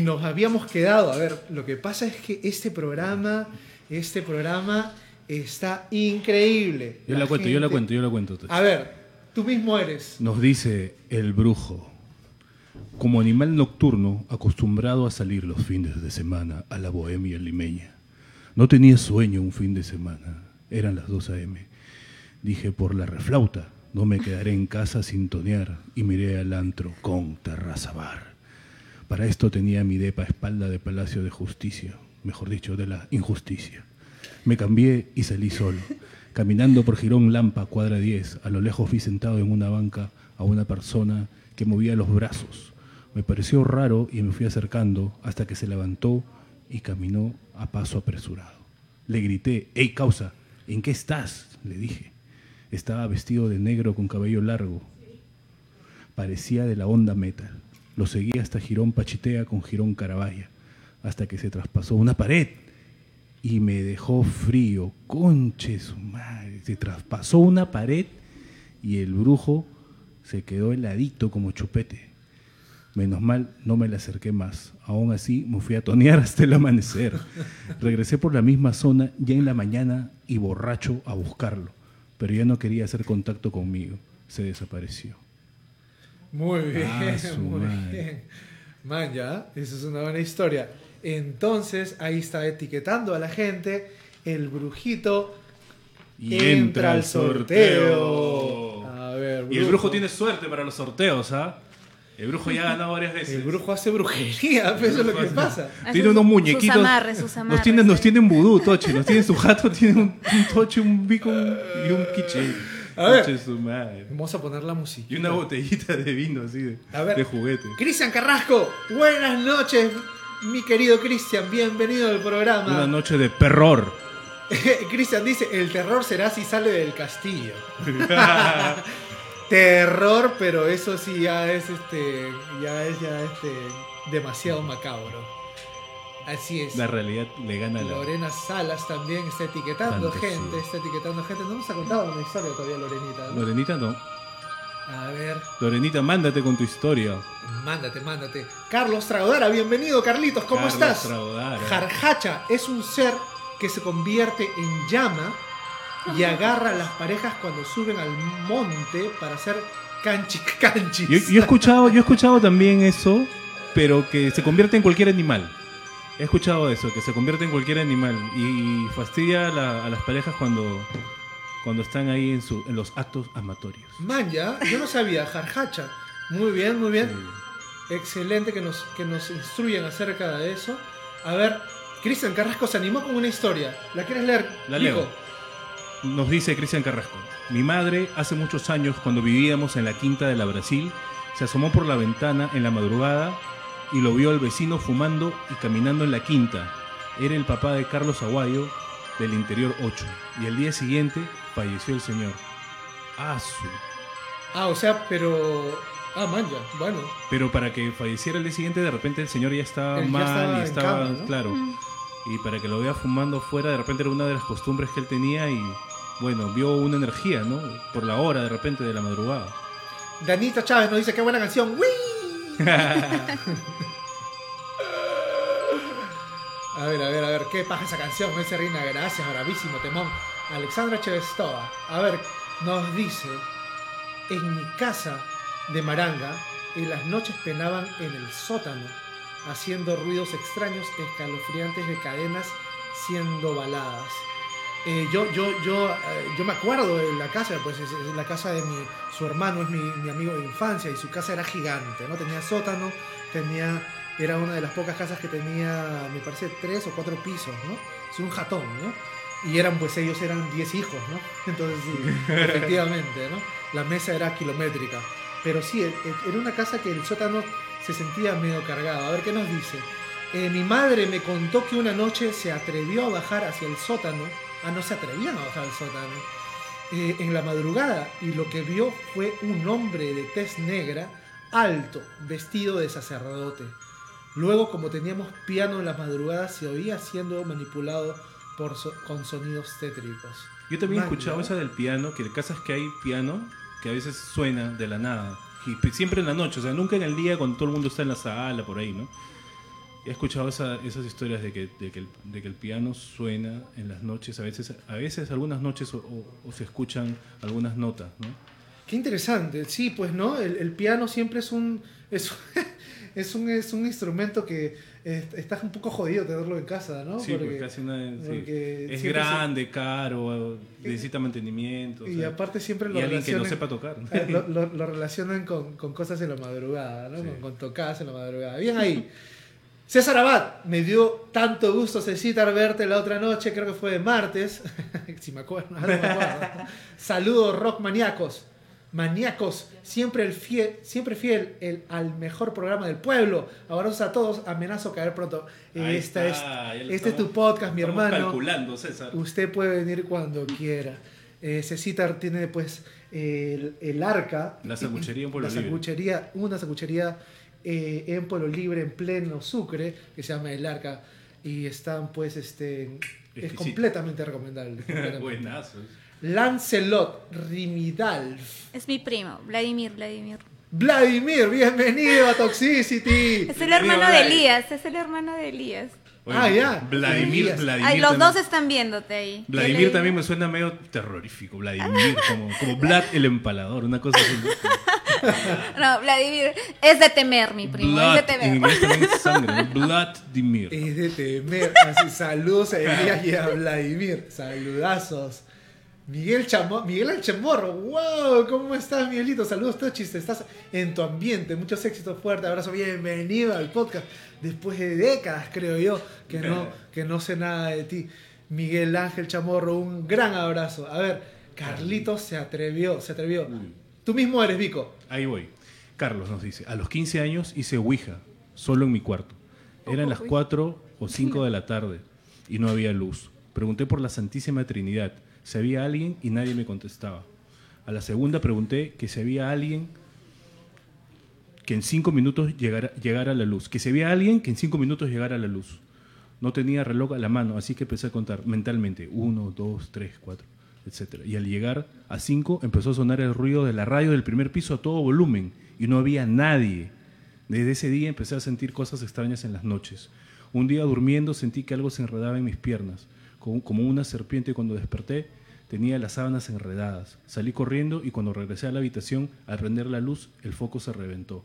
Y nos habíamos quedado. A ver, lo que pasa es que este programa, este programa está increíble. Yo la cuento, yo la cuento, yo la cuento. A ver, tú mismo eres. Nos dice el brujo. Como animal nocturno acostumbrado a salir los fines de semana a la bohemia limeña. No tenía sueño un fin de semana. Eran las 2 a.m. Dije, por la reflauta, no me quedaré en casa sin tonear y miré al antro con terraza bar. Para esto tenía mi depa espalda de Palacio de Justicia, mejor dicho, de la injusticia. Me cambié y salí solo. Caminando por Girón Lampa, cuadra 10, a lo lejos vi sentado en una banca a una persona que movía los brazos. Me pareció raro y me fui acercando hasta que se levantó y caminó a paso apresurado. Le grité, ¡Ey, causa! ¿En qué estás? le dije. Estaba vestido de negro con cabello largo parecía de la onda metal. Lo seguí hasta Girón Pachitea con Girón Carabaya, hasta que se traspasó una pared y me dejó frío. Conche su madre. Se traspasó una pared y el brujo se quedó heladito como chupete. Menos mal no me le acerqué más. Aún así me fui a tonear hasta el amanecer. Regresé por la misma zona ya en la mañana y borracho a buscarlo. Pero ya no quería hacer contacto conmigo. Se desapareció. Muy bien, Ah, su muy madre. bien. Man, ya, esa es una buena historia. Entonces, ahí está etiquetando a la gente. El brujito Y entra al sorteo. A ver, Y el brujo tiene suerte para los sorteos, ¿ah? El brujo ya ha ganado varias veces. El brujo hace brujería, pues, eso es lo que pasa. Hace Tiene unos muñequitos. Sus amarres, sus amarres. Nos tienen, nos tienen vudú, Tochi. Nos tienen su jato, tiene un, un Tochi, un bico un- y un quiche. A ver. Conche su madre. Vamos a poner la música. Y una botellita de vino así de, A ver. de juguete. Cristian Carrasco, buenas noches, mi querido Cristian, bienvenido al Una programa. noche de perror. Cristian dice, el terror será si sale del castillo. terror, pero eso sí ya es este, ya es ya este demasiado macabro. Así es. La realidad le gana a la. Lorena Salas también está etiquetando Fantasía. gente, está etiquetando gente. No nos ha contado una historia todavía, Lorenita. ¿no? Lorenita no. A ver, Lorenita, mándate con tu historia. mándate, mándate. Carlos Tragodara, bienvenido, Carlitos, ¿cómo Carlos estás? Tragodara. Jarjacha es un ser que se convierte en llama y agarra a las parejas cuando suben al monte para hacer canchi canchis. Yo, yo he escuchado, yo he escuchado también eso, pero que se convierte en cualquier animal. He escuchado eso, que se convierte en cualquier animal y fastidia a, la- a las parejas cuando, cuando están ahí en, su, en los actos amatorios. Manja, yo no sabía, Jarjacha. Muy bien, muy bien. Excelente que nos, que nos instruyan acerca de eso. A ver, Cristian Carrasco se animó con una historia. ¿La quieres leer? La hijo? leo. Nos dice Cristian Carrasco. Mi madre, hace muchos años, cuando vivíamos en la quinta de la Brasil, se asomó por la ventana en la madrugada y lo vio al vecino fumando y caminando en la quinta. Era el papá de Carlos Aguayo del Interior 8. Y al día siguiente falleció el señor. Ah, su. Ah, o sea, pero. Ah, manja, bueno. Pero para que falleciera el día siguiente, de repente el señor ya estaba Él ya mal estaba y en estaba, cama, ¿no? claro. Mm. Y para que lo vea fumando fuera, de repente era una de las costumbres que él tenía y, bueno, vio una energía, ¿no? Por la hora, de repente, de la madrugada. Danita Chávez nos dice qué buena canción. ¡Wii! A ver, a ver, a ver, qué paja esa canción, ese Reina, gracias, bravísimo temón. Alexandra Chevestova, a ver, nos dice, en mi casa de Maranga, en las noches penaban en el sótano, haciendo ruidos extraños, escalofriantes de cadenas siendo baladas. Eh, yo, yo, yo, eh, yo me acuerdo de la casa, pues es, es la casa de mi, su hermano, es mi, mi amigo de infancia, y su casa era gigante, ¿no? Tenía sótano, tenía, era una de las pocas casas que tenía, me parece, tres o cuatro pisos, ¿no? Es un jatón, ¿no? Y eran, pues ellos eran diez hijos, ¿no? Entonces, sí, efectivamente, ¿no? La mesa era kilométrica. Pero sí, e- e- era una casa que el sótano se sentía medio cargado. A ver qué nos dice. Eh, mi madre me contó que una noche se atrevió a bajar hacia el sótano. Ah, no se atrevían a bajar al sótano. eh, en la madrugada y lo que vio fue un hombre de tez negra, alto, vestido de sacerdote. Luego, como teníamos piano en las madrugadas, se oía siendo manipulado por so- con sonidos tétricos. Yo también he escuchado esa del piano, que en casas que hay piano, que a veces suena de la nada. Y siempre en la noche, o sea, nunca en el día cuando todo el mundo está en la sala, por ahí, ¿no? He escuchado esa- esas historias de que, de, que el, de que el piano suena en las noches, a veces, a veces algunas noches o, o- o se escuchan algunas notas, ¿no? Qué interesante, sí, pues no, el, el piano siempre es un es, es un es un instrumento que eh, estás un poco jodido tenerlo en casa, ¿no? Sí, Porque- pues casi una, sí. porque Es se- grande, caro, necesita mantenimiento. o y sea, aparte siempre y lo alguien que no sepa tocar. eh, lo, lo- lo relacionan con, con cosas en la madrugada, ¿no? Sí. Con, con tocadas en la madrugada. Bien ahí. César Abad, me dio tanto gusto, Cecita, verte la otra noche, creo que fue de martes, si me acuerdo, no me acuerdo. Saludos, rock maníacos. Maníacos, siempre el fiel, siempre fiel el, al mejor programa del pueblo. Abrazos a todos, amenazo caer pronto. Ahí Esta está, es, este es tu podcast, mi hermano. calculando, César. Usted puede venir cuando quiera. Eh, Cecita tiene pues el, el arca. La sanguchería en Pueblo la Libre. sanguchería- una sanguchería eh, en Pueblo Libre, en pleno Sucre, que se llama El Arca. Y están pues, este... Es completamente recomendable. completamente. Buenazo. Lancelot Rimidalf. Es mi primo, Vladimir, Vladimir. Vladimir, bienvenido a Toxicity. Es el hermano de. Elías, es el hermano de Elías. Oye, Ah, ya. Vladimir. Vladimir. Ay, los también. dos están viéndote ahí. Vladimir también me suena medio terrorífico. Vladimir, como, como Vlad el empalador, una cosa así. No, Vladimir es de temer, mi primo, es de en temer. inglés también es sangre, ¿no? Vladimir. Es de temer. Así, saludos a Elías y a Vladimir. Saludazos. Miguel Chamo Miguel el Chamorro. ¡Wow! ¿Cómo estás, Miguelito? Saludos, Tochis. Estás en tu ambiente. Muchos éxitos. Fuerte abrazo. Bienvenido al podcast. Después de décadas, creo yo, que no, que no sé nada de ti. Miguel Ángel Chamorro, un gran abrazo. A ver, Carlitos se atrevió, se atrevió. Tú mismo eres Vico. Ahí voy. Carlos nos dice, a los 15 años hice Ouija, solo en mi cuarto. Eran las 4 o 5 de la tarde y no había luz. Pregunté por la Santísima Trinidad, si había alguien y nadie me contestaba. A la segunda pregunté que si había alguien que en 5 minutos llegara, llegara a la luz. Que si había alguien que en 5 minutos llegara a la luz. No tenía reloj a la mano, así que empecé a contar mentalmente. 1, 2, 3, 4, etc. Y al llegar a 5 empezó a sonar el ruido de la radio del primer piso a todo volumen y no había nadie. Desde ese día empecé a sentir cosas extrañas en las noches. Un día durmiendo sentí que algo se enredaba en mis piernas, como una serpiente cuando desperté tenía las sábanas enredadas. Salí corriendo y cuando regresé a la habitación, al prender la luz, el foco se reventó.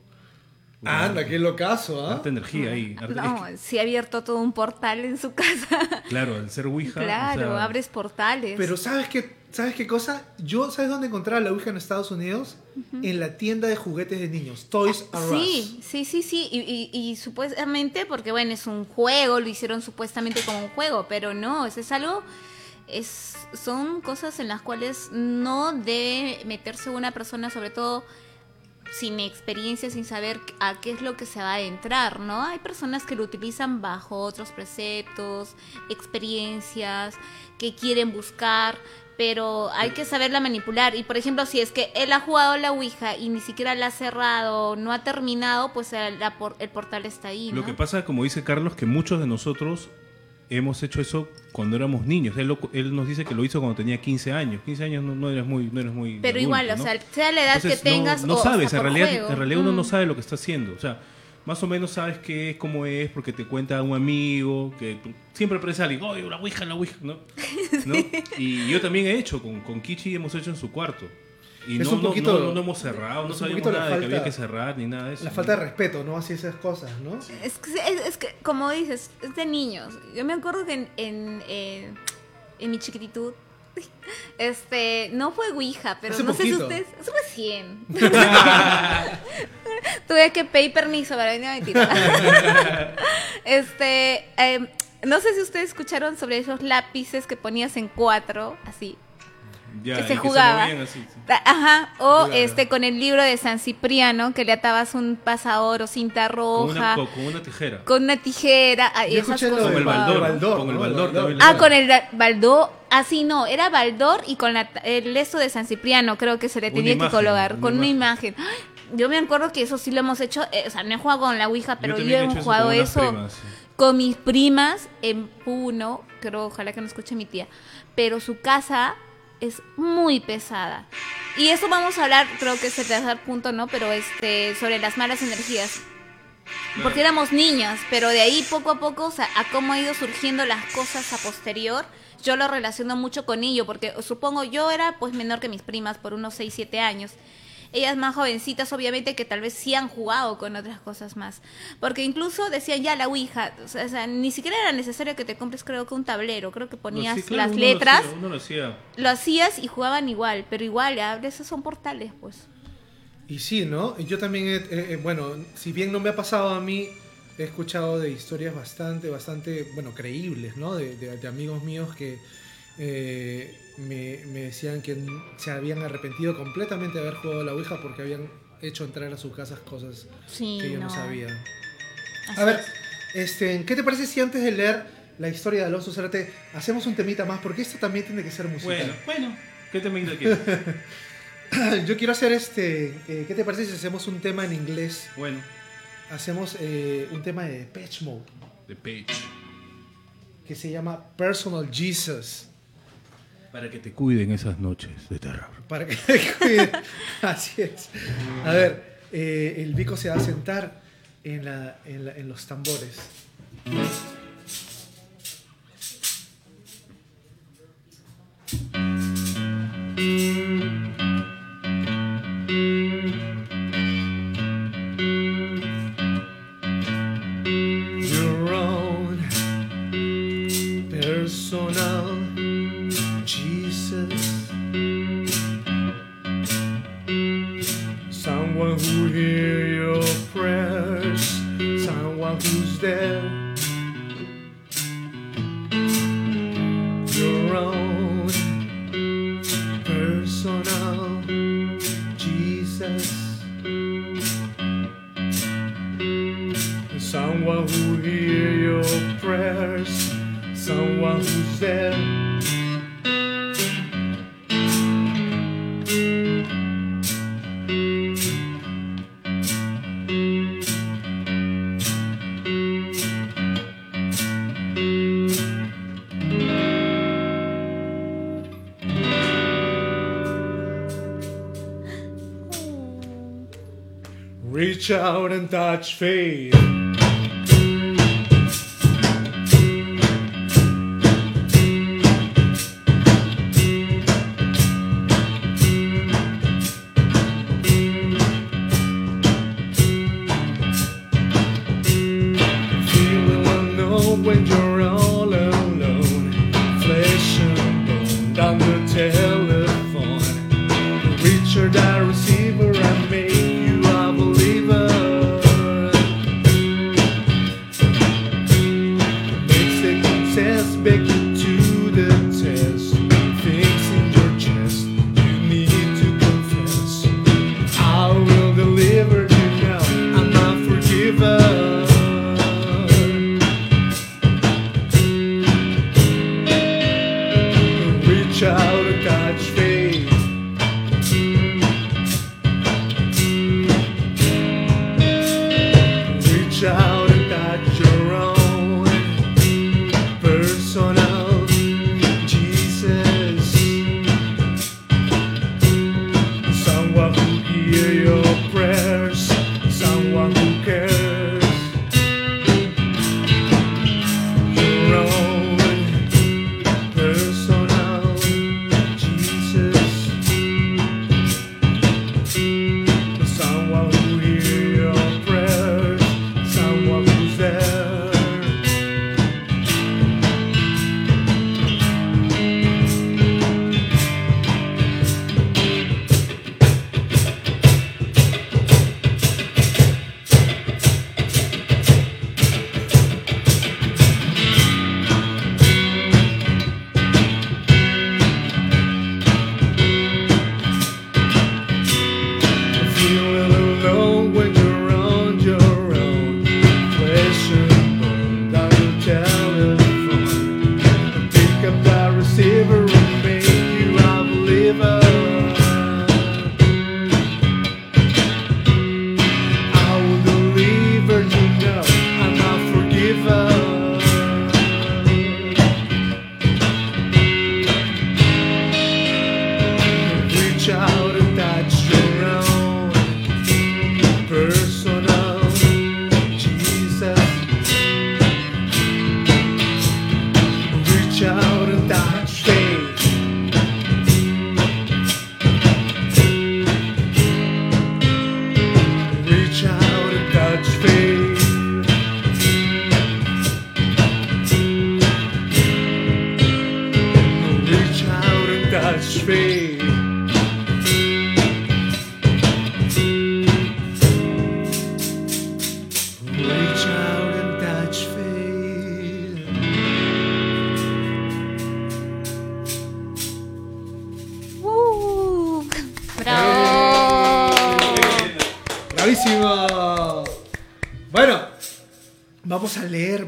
Anda, qué locazo, ¿ah? Harta energía ahí. No, es que, sí ha abierto todo un portal en su casa. claro, al ser Ouija. claro, o sea, abres portales. Pero ¿sabes qué, ¿sabes qué cosa? Yo, ¿sabes dónde encontraba la Ouija en Estados Unidos? En la tienda de juguetes de niños, Toys R Us. Sí, sí, sí, sí. Y, y- y supuestamente, porque bueno, es un juego, lo hicieron supuestamente como un juego, pero no, eso es algo. Es, son cosas en las cuales no debe meterse una persona, sobre todo sin experiencia, sin saber a qué es lo que se va a adentrar, ¿no? Hay personas que lo utilizan bajo otros preceptos, experiencias, que quieren buscar, pero hay que saberla manipular. Y por ejemplo, si es que él ha jugado la Ouija y ni siquiera la ha cerrado, no ha terminado, pues el, portal está ahí, ¿no? Lo que pasa, como dice Carlos, que muchos de nosotros hemos hecho eso cuando éramos niños. Él, lo- él nos dice que lo hizo cuando tenía 15 años. 15 años no, no eres muy no eres muy Pero adulto, igual, o sea, sea la edad Entonces, que tengas no, no o sabes, en realidad, juego. en realidad uno no Mm. sabe lo que está haciendo. O sea, más o menos sabes qué es, cómo es, porque te cuenta un amigo, que siempre aparece alguien, oye, la ouija, la ouija, ¿no? ¿No? Y yo también he hecho, con, con Kichi hemos hecho en su cuarto. Y Es no, un poquito- no, no hemos cerrado, no sabíamos nada de que había que cerrar ni nada de eso. La ¿no? falta de respeto, ¿no? Así esas cosas, ¿no? Es que, es, es que, como dices, es de niños. Yo me acuerdo que en, en, eh, en mi chiquititud, este, no fue Ouija, pero Hace no sé si ustedes, es recién. Tuve que pedir permiso para venir a mentira. este, eh, no sé si ustedes escucharon sobre esos lápices que ponías en cuatro, así. Ya, que se jugaba. movían así, sí. Ta- Ajá, o Claro. este con el libro de San Cipriano que le atabas un pasador o cinta Con roja una, con una tijera. con una tijera ah, y esas cosas. Con el baldor. baldor, con el baldor. Baldor. Ah, con el baldor, así no, era baldor y con la, el esto de San Cipriano creo que se le tenía imagen, que colocar, una con una imagen. ¡Ay! Yo me acuerdo que eso sí lo hemos hecho, eh, o sea, no he jugado con la Ouija, pero yo, también he eso jugado con eso primas, sí. con mis primas en Puno, creo, ojalá que no escuche mi tía, pero su casa es muy pesada. Y eso vamos a hablar, creo que es el tercer punto, ¿no? Pero este, sobre las malas energías. Porque éramos niñas, pero de ahí poco a poco, o sea, a cómo ha ido surgiendo las cosas a posterior, yo lo relaciono mucho con ello, porque supongo yo era pues menor que mis primas por unos 6, 7 años. Ellas más jovencitas, obviamente, que tal vez sí han jugado con otras cosas más. Porque incluso decían ya la Ouija, o sea, o sea, ni siquiera era necesario que te compres, creo que un tablero, creo que ponías No, sí, claro, las uno lo letras, hacía, uno lo hacía. lo hacías y jugaban igual, pero igual, a veces son portales, pues. Y sí, ¿no? Y Yo también, he- he- he- bueno, si bien no me ha pasado a mí, he escuchado de historias bastante, bastante, bueno, creíbles, ¿no? De, de- de amigos míos que eh, me, decían que se habían arrepentido completamente de haber jugado la Ouija porque habían hecho entrar a sus casas cosas que yo no, no sabía. A ver, este, ¿qué te parece si antes de leer la historia de Alonso Cerate hacemos un temita más? Porque esto también tiene que ser musical. Bueno, bueno, ¿qué temita quieres? yo quiero hacer este. Eh, ¿Qué te parece si hacemos un tema en inglés? Bueno. Hacemos eh, un tema de Patch Mode. De Page. Que se llama Personal Jesus. Para que te cuiden esas noches de terror. Para que te cuiden. Así es. A ver, eh, el bico se va a sentar en, la, en, la, en los tambores. touch faith.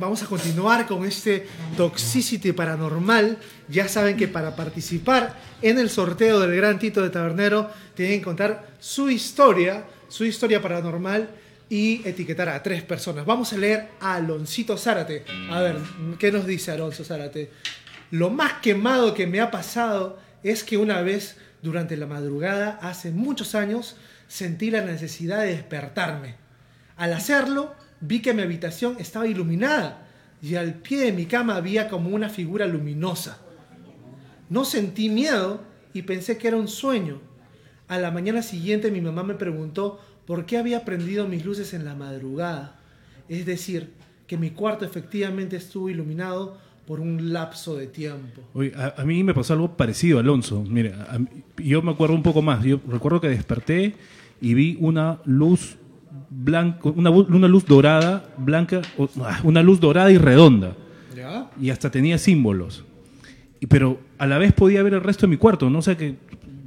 Vamos a continuar con este Toxicity Paranormal. Ya saben que para participar en el sorteo del Gran Tito de Tabernero tienen que contar su historia, su historia paranormal y etiquetar a tres personas. Vamos a leer a Aloncito Zárate. A ver, ¿qué nos dice Alonso Zárate? Lo más quemado que me ha pasado es que una vez durante la madrugada, hace muchos años, sentí la necesidad de despertarme. Al hacerlo, vi que mi habitación estaba iluminada y al pie de mi cama había como una figura luminosa. No sentí miedo y pensé que era un sueño. A la mañana siguiente mi mamá me preguntó por qué había prendido mis luces en la madrugada. Es decir, que mi cuarto efectivamente estuvo iluminado por un lapso de tiempo. A, mí me pasó algo parecido, Alonso. Mira, yo me acuerdo un poco más. Yo recuerdo que desperté y vi una luz blanca, una, una luz dorada, blanca, ah, una luz dorada y redonda. ¿Ya? Y hasta tenía símbolos. Y, pero a la vez podía ver el resto de mi cuarto, ¿no? O sea que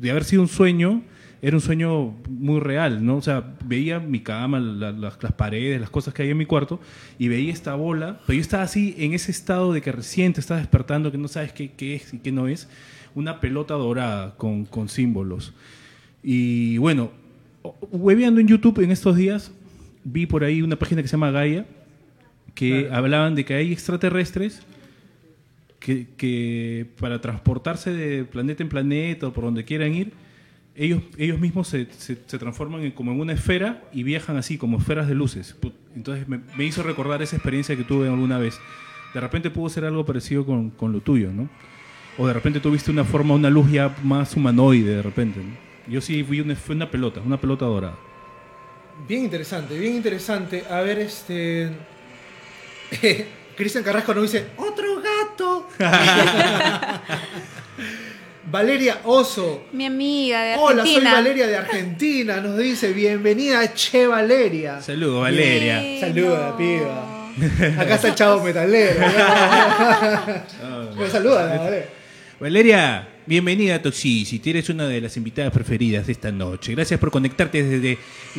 de haber sido un sueño, era un sueño muy real, ¿no? O sea, veía mi cama, la- la- las paredes, las cosas que hay en mi cuarto, y veía esta bola, pero yo estaba así en ese estado de que recién te estás despertando, que no sabes qué, qué es y qué no es, una pelota dorada con, con símbolos. Y bueno, hueveando en YouTube en estos días, vi por ahí una página que se llama Gaia, que Claro. hablaban de que hay extraterrestres que, que para transportarse de planeta en planeta o por donde quieran ir, ellos, ellos mismos se, se- se transforman en, como en una esfera y viajan así, como esferas de luces. Entonces me, me hizo recordar esa experiencia que tuve alguna vez. De repente pudo ser algo parecido con, con lo tuyo, ¿no? O de repente tuviste una forma, una luz ya más humanoide de repente. ¿no? Yo sí vi una, fue una pelota, una pelota dorada. Bien interesante, bien interesante. A ver, este. Cristian Carrasco nos dice: ¡Otro gato! Valeria Oso. Mi amiga de Hola, soy Argentina. Valeria de Argentina. Nos dice: Bienvenida, Che Valeria. Saludos, Valeria. Sí, Saluda, no. piba. Acá está el chavo metalero. Me saluda, Valeria. Valeria, bienvenida a Toxicity. Eres una de las invitadas preferidas de esta noche. Gracias por conectarte desde,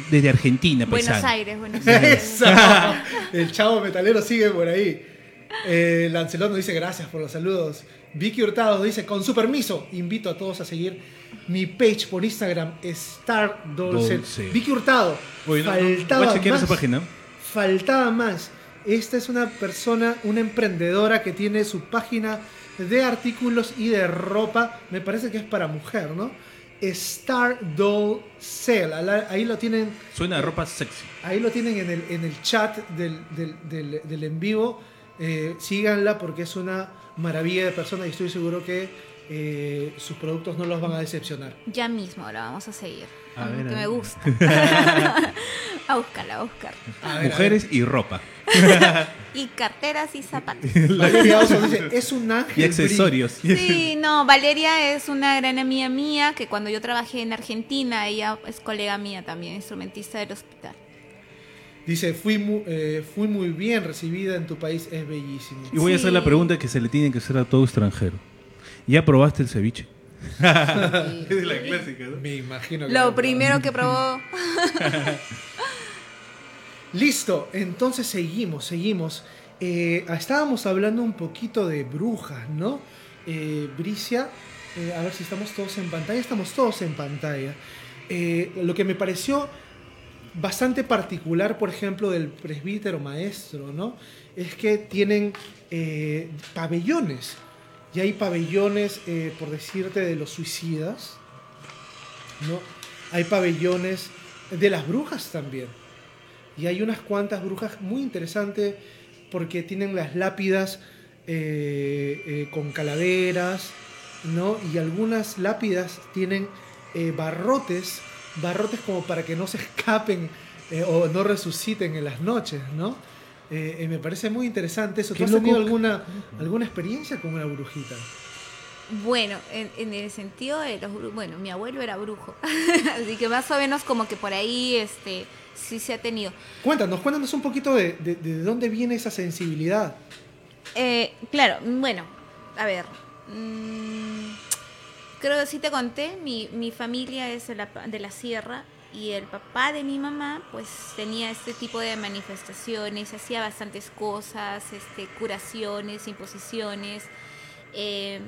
desde Argentina, Buenos paisano. Aires, Buenos Aires. El chavo metalero sigue por ahí. Eh, Lancelot nos dice gracias por los saludos. Vicky Hurtado nos dice, con su permiso, invito a todos a seguir mi page por Instagram, Star Dolce. Dolce. Vicky Hurtado, Oye, no, no, faltaba voy a chequear más. esa página. Faltaba más. Esta es una persona, una emprendedora que tiene su página de artículos y de ropa. Me parece que es para mujer, ¿no? Star Doll Sale. Ahí lo tienen Suena a ropa sexy. Ahí lo tienen en el, en el chat del, del, del- del en vivo. Eh, síganla porque es una maravilla de persona y estoy seguro que eh, sus productos no los van a decepcionar. Ya mismo la vamos a seguir. A ver, que a me gusta. a buscarla, a buscar. A ver, Mujeres y ropa. Y carteras y zapatos. a ver. Valeria Oso dice, es un ángel. Y accesorios. Sí, no, Valeria es una gran amiga mía que cuando yo trabajé en Argentina, ella es colega mía también, instrumentista del hospital. Dice, fui muy, eh, fui muy bien recibida en tu país, es bellísimo. Y voy a hacer la pregunta que se le tiene que hacer a todo extranjero. ¿Ya probaste el ceviche? es la clásica, ¿no? Me imagino que... Lo primero que probó. Listo, entonces seguimos, seguimos. Eh, estábamos hablando un poquito de brujas, ¿no? Eh, Bricia, eh, a ver si estamos todos en pantalla. Estamos todos en pantalla. Eh, lo que me pareció bastante particular, por ejemplo, del presbítero maestro, ¿no? Es que tienen eh, pabellones. Y hay pabellones, eh, por decirte, de los suicidas, ¿no? Hay pabellones de las brujas también. Y hay unas cuantas brujas muy interesantes porque tienen las lápidas eh, eh, con calaveras, ¿no? Y algunas lápidas tienen barrotes, barrotes como para que no se escapen o no resuciten en las noches, ¿no? Eh, eh, me parece muy interesante eso. ¿Tú has tenido alguna, alguna experiencia con una brujita? Bueno, en, en el sentido de los brujos, bueno, mi abuelo era brujo, así que más o menos como que por ahí, este, sí se ha tenido. Cuéntanos, cuéntanos un poquito de, de- de dónde viene esa sensibilidad. Eh, claro, bueno, a ver. mm, creo que sí te conté, mi, mi familia es de la, de la sierra y el papá de mi mamá pues tenía este tipo de manifestaciones, hacía bastantes cosas, este, curaciones, imposiciones, eh,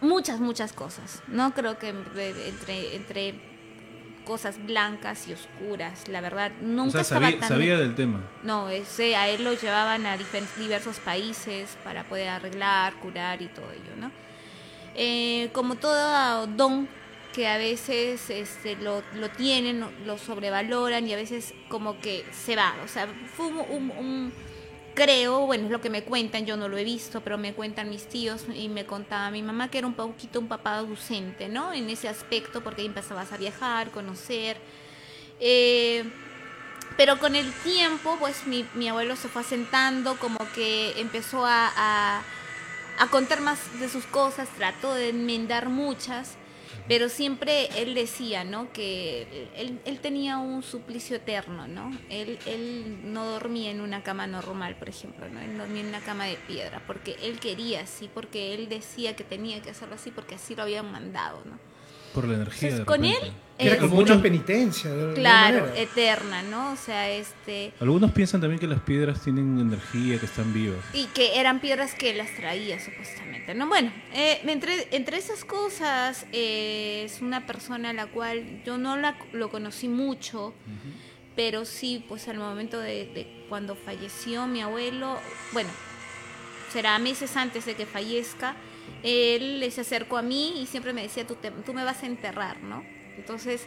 muchas, muchas cosas. No creo que entre, entre cosas blancas y oscuras, la verdad, nunca O sea, estaba sabía, tan sabía del tema. no, ese, a él lo llevaban a diversos países para poder arreglar, curar y todo ello, ¿no? Eh, como todo don que a veces este, lo, lo tienen, lo sobrevaloran y a veces como que se va. O sea, fue un, creo, bueno, es lo que me cuentan, yo no lo he visto, pero me cuentan mis tíos y me contaba mi mamá que era un poquito un papá ausente, ¿no? En ese aspecto, porque ahí empezabas a viajar, conocer. Eh, pero con el tiempo, pues mi, mi abuelo se fue asentando, como que empezó a, a, a contar más de sus cosas, trató de enmendar muchas, pero siempre él decía, ¿no? Que él, él tenía un suplicio eterno, ¿no? Él, él no dormía en una cama normal, por ejemplo, ¿no? Él dormía en una cama de piedra, porque él quería así, porque él decía que tenía que hacerlo así, porque así lo habían mandado, ¿no? Por la energía. Entonces, de con él, Era es- como una penitencia. de claro, manera. eterna, ¿no? O sea, este... Algunos piensan también que las piedras tienen energía, que están vivas. Y que eran piedras que las traía supuestamente, ¿no? Bueno, eh, entre, entre esas cosas eh, es una persona a la cual yo no la, lo conocí mucho, pero sí, pues al momento de, de cuando falleció mi abuelo, bueno, será meses antes de que fallezca, él se acercó a mí y siempre me decía, tú, te- tú me vas a enterrar, ¿no? Entonces,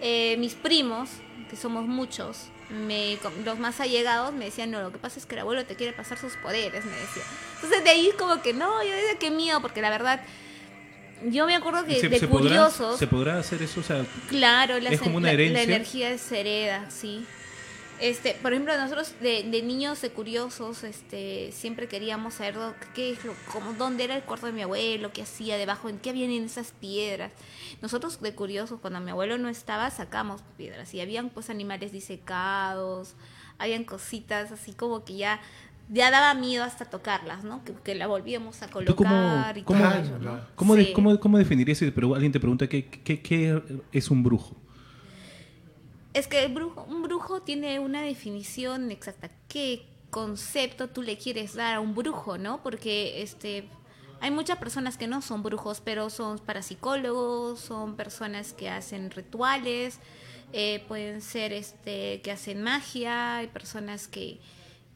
eh, mis primos, que somos muchos, me, los más allegados me decían, no, lo que pasa es que el abuelo te quiere pasar sus poderes, me decía. Entonces de ahí como que no, yo decía, qué miedo, porque la verdad, yo me acuerdo que ¿Se, de se podrá, curiosos, ¿Se podrá hacer eso? O sea, Claro, la, ¿Es como una la- la herencia? energía se hereda, sí. Este, por ejemplo, nosotros de, de niños de curiosos, este, siempre queríamos saber dó- qué es lo, como, dónde era el cuarto de mi abuelo, qué hacía debajo, en qué habían en esas piedras. Nosotros de curiosos, cuando mi abuelo no estaba, sacamos piedras y habían pues animales disecados, habían cositas así como que ya ya daba miedo hasta tocarlas, ¿no? Que, que la volvíamos a ¿Tú cómo, colocar y cómo, todo Ah, eso, cómo de- Sí. cómo- cómo definirías si alguien te pregunta qué, qué, qué es un brujo? Es que el brujo, un brujo tiene una definición exacta. ¿Qué concepto tú le quieres dar a un brujo, no? Porque este hay muchas personas que no son brujos, pero son parapsicólogos, son personas que hacen rituales, eh, pueden ser este que hacen magia, hay personas que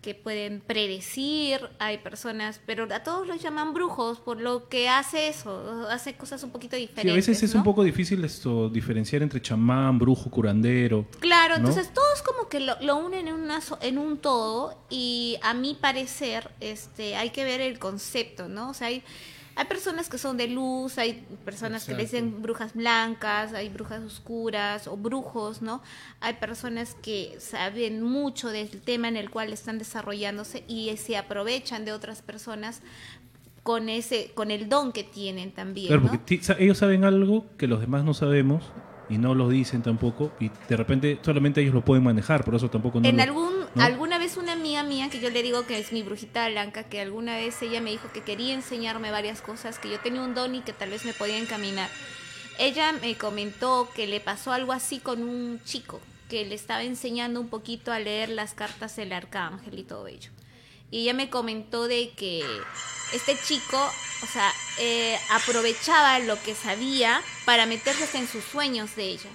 que pueden predecir, hay personas, pero a todos los llaman brujos por lo que hace eso, hace cosas un poquito Sí, diferentes. a veces es ¿no? un poco difícil esto diferenciar entre chamán, brujo, curandero. Claro, ¿no? entonces todos como que lo, lo unen en, una en un todo y a mi parecer este, hay que ver el concepto, ¿no? O sea, hay, hay personas que son de luz, hay personas que le dicen brujas blancas, hay brujas oscuras o brujos, ¿no? Hay personas que saben mucho del tema en el cual están desarrollándose y se aprovechan de otras personas con ese con el don que tienen también, Claro, ¿no? porque ellos saben algo que los demás no sabemos y no lo dicen tampoco y de repente solamente ellos lo pueden manejar, por eso tampoco no en lo- algún ¿no? alguna vez una amiga mía que yo le digo que es mi brujita blanca que alguna vez ella me dijo que quería enseñarme varias cosas que yo tenía un don y que tal vez me podía encaminar ella me comentó que le pasó algo así con un chico que le estaba enseñando un poquito a leer las cartas del arcángel y todo ello y ella me comentó de que este chico, o sea, eh, aprovechaba lo que sabía para meterse en sus sueños de ella,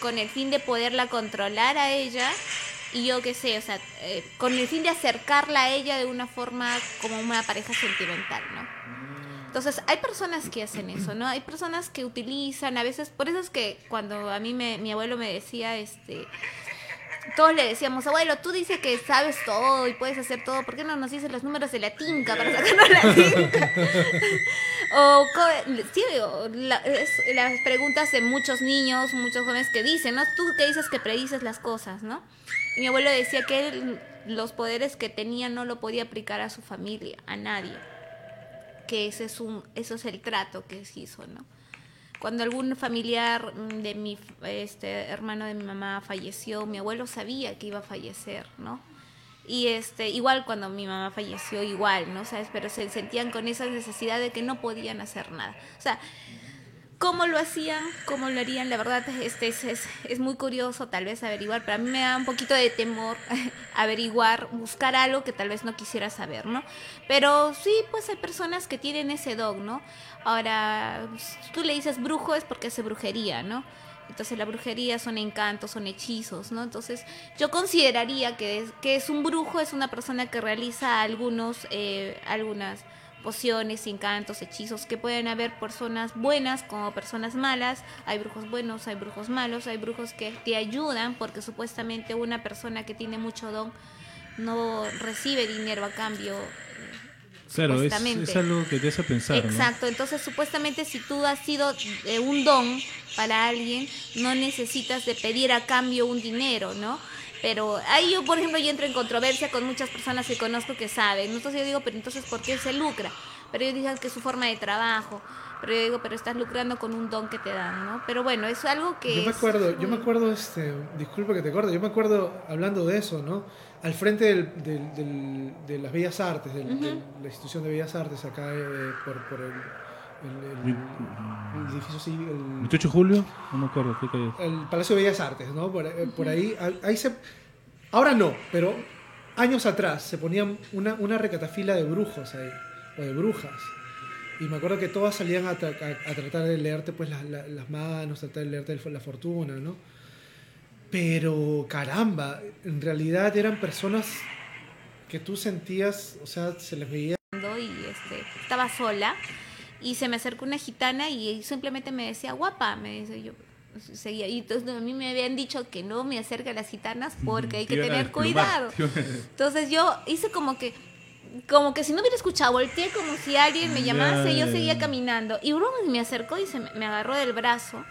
con el fin de poderla controlar a ella y yo qué sé, o sea, eh, con el fin de acercarla a ella de una forma como una pareja sentimental, ¿no? Entonces, hay personas que hacen eso, ¿no? Hay personas que utilizan, a veces, por eso es que cuando a mí me, mi abuelo me decía, este, todos le decíamos, abuelo, tú dices que sabes todo y puedes hacer todo, ¿por qué no nos dices los números de la tinca para sacarnos la tinca? o, sí, o las preguntas de muchos niños, muchos jóvenes que dicen, ¿no? Tú que dices que predices las cosas, ¿no? Mi abuelo decía que él, los poderes que tenía no lo podía aplicar a su familia, a nadie. Que ese es un, eso es el trato que se hizo, ¿no? Cuando algún familiar mm, de mi este hermano de mi mamá falleció, mi abuelo sabía que iba a fallecer, ¿no? Y este, igual cuando mi mamá falleció, igual, ¿no? ¿Sabes? Pero se sentían con esa necesidad de que no podían hacer nada. O sea, cómo lo hacían, cómo lo harían, la verdad este es, es, es muy curioso tal vez averiguar, pero a mí me da un poquito de temor averiguar, buscar algo que tal vez no quisiera saber, ¿no? Pero sí, pues hay personas que tienen ese don, ¿no? Ahora, si tú le dices brujo es porque hace brujería, ¿no? Entonces la brujería son encantos, son hechizos, ¿no? Entonces yo consideraría que es, que es un brujo, es una persona que realiza algunos, eh, algunas pociones, encantos, hechizos, que pueden haber personas buenas como personas malas, hay brujos buenos, hay brujos malos, hay brujos que te ayudan porque supuestamente una persona que tiene mucho don no recibe dinero a cambio. Claro, es, algo que te hace pensar, ¿no? Exacto, entonces supuestamente si tú has sido eh, un don para alguien, no necesitas de pedir a cambio un dinero, ¿no? Pero ahí yo, por ejemplo, yo entro en controversia con muchas personas que conozco que saben. Entonces yo digo, pero entonces, ¿por qué se lucra? Pero ellos dicen que es su forma de trabajo. Pero yo digo, pero estás lucrando con un don que te dan, ¿no? Pero bueno, es algo que... Yo me es acuerdo, yo me acuerdo, este, disculpa que te acuerdo, yo me acuerdo hablando de eso, ¿no? Al frente del, del- del- de las Bellas Artes, de la institución de Bellas Artes, acá eh, por, por el, el- el- el edificio civil, el, 28 de julio, no me acuerdo, ¿qué calle? el Palacio de Bellas Artes, ¿no? Por, eh, por ahí, ahí- se... Ahora no, pero años atrás se ponían una, una recatafila de brujos ahí, o de brujas. Y me acuerdo que todas salían a, tra- a- a tratar de leerte pues las, la- las manos, tratar de leerte el- la fortuna, ¿no? Pero caramba, en realidad eran personas que tú sentías, o sea, se les veía y este, estaba sola y se me acercó una gitana y simplemente me decía guapa, me dice yo. Seguía. Y entonces a mí me habían dicho que no me acerque a las gitanas porque hay que tener cuidado. Entonces yo hice como que, como que si no hubiera escuchado, volteé como si alguien me llamase y yo seguía caminando. Y Bruno me acercó y se me, me agarró del brazo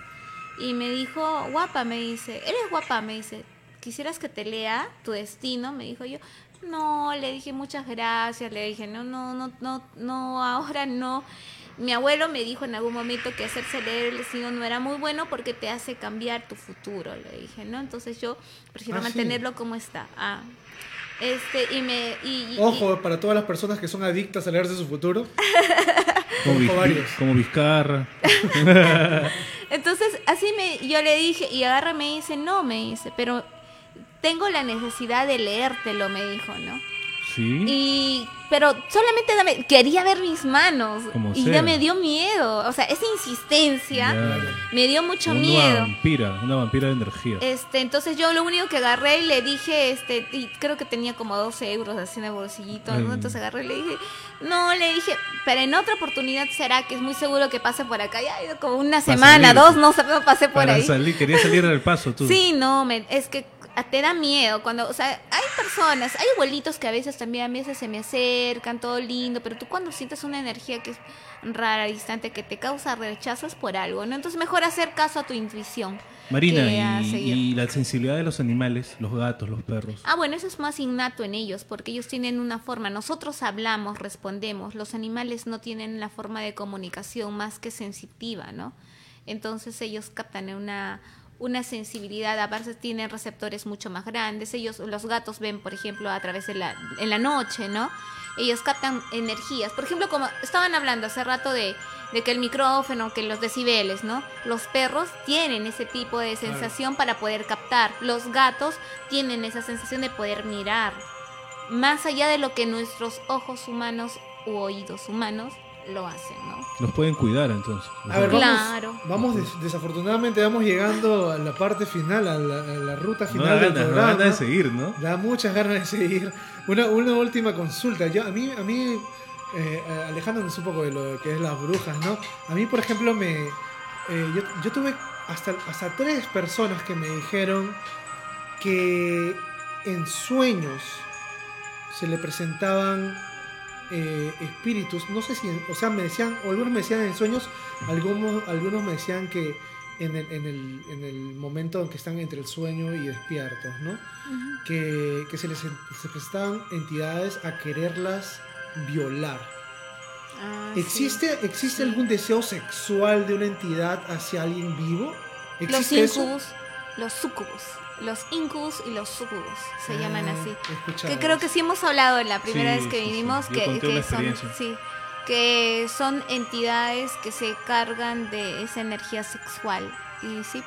y me dijo, guapa, me dice, eres guapa, me dice, ¿quisieras que te lea tu destino? Me dijo yo. No, le dije muchas gracias, le dije, no, no, no, no, no, ahora no. Mi abuelo me dijo en algún momento que hacerse leer el destino no era muy bueno porque te hace cambiar tu futuro, le dije, ¿no? Entonces yo prefiero Ah, sí. mantenerlo como está. Ah, este, y me. Y, y- Ojo, para todas las personas que son adictas a leerse su futuro. Como, Viz- como Vizcarra. entonces, así me, yo le dije, y agarra y me dice, no, me dice, pero tengo la necesidad de leértelo, me dijo, ¿no? Sí. Y, pero solamente dame, quería ver mis manos. Como y ya me dio miedo. O sea, esa insistencia me dio mucho una miedo. vampira, una vampira de energía. Este, entonces yo lo único que agarré y le dije, este, y creo que tenía como 12 euros así en el bolsillito. Entonces agarré y le dije, no, le dije, pero en otra oportunidad será que es muy seguro que pase por acá. Ya ha ido como una Para semana, salir. dos, no sé, no pasé por Para ahí. salir, quería salir al paso tú. Sí, no, me- es que te da miedo cuando, o sea, hay personas, hay abuelitos que a veces también a veces se me acercan, todo lindo, pero tú cuando sientes una energía que es rara, distante, que te causa rechazo es por algo, ¿no? Entonces mejor hacer caso a tu intuición. Marina, y, y la sensibilidad de los animales, los gatos, los perros. Ah, bueno, eso es más innato en ellos, porque ellos tienen una forma. Nosotros hablamos, respondemos. Los animales no tienen la forma de comunicación más que sensitiva, ¿no? Entonces ellos captan una, una sensibilidad, a veces tienen receptores mucho más grandes. Ellos, los gatos ven, por ejemplo, a través de la, en la noche, ¿no? Ellos captan energías. Por ejemplo, como estaban hablando hace rato de, de que el micrófono, que los decibeles, ¿no? Los perros tienen ese tipo de sensación para poder captar. Los gatos tienen esa sensación de poder mirar. Más allá de lo que nuestros ojos humanos u oídos humanos lo hacen, ¿no? Los pueden cuidar entonces. A ver, vamos, Claro. vamos des- desafortunadamente vamos llegando a la parte final, a la, a la ruta no final da del ganas, no da programa. ganas de seguir, ¿no? Da muchas ganas de seguir. Una, una última consulta. Yo, a mí, a mí eh, alejándonos un poco de lo que es las brujas, ¿no? A mí, por ejemplo, me, eh, yo, yo tuve hasta, hasta tres personas que me dijeron que en sueños se le presentaban eh, espíritus, no sé si, en- o sea, me decían, algunos me decían en sueños, algunos, algunos me decían que en el, en, el, en el momento en que están entre el sueño y despiertos, ¿no? Que, que se les se entidades a quererlas violar. Ah, sí. ¿Existe, ¿existe algún deseo sexual de una entidad hacia alguien vivo? Los incubus, los sucubus. Los incubus y los sucubus se llaman Ah, así. Que creo que sí hemos hablado en la primera Sí, vez que sí, sí. vinimos, que, son, sí, que son entidades que se cargan de esa energía sexual. Y sí.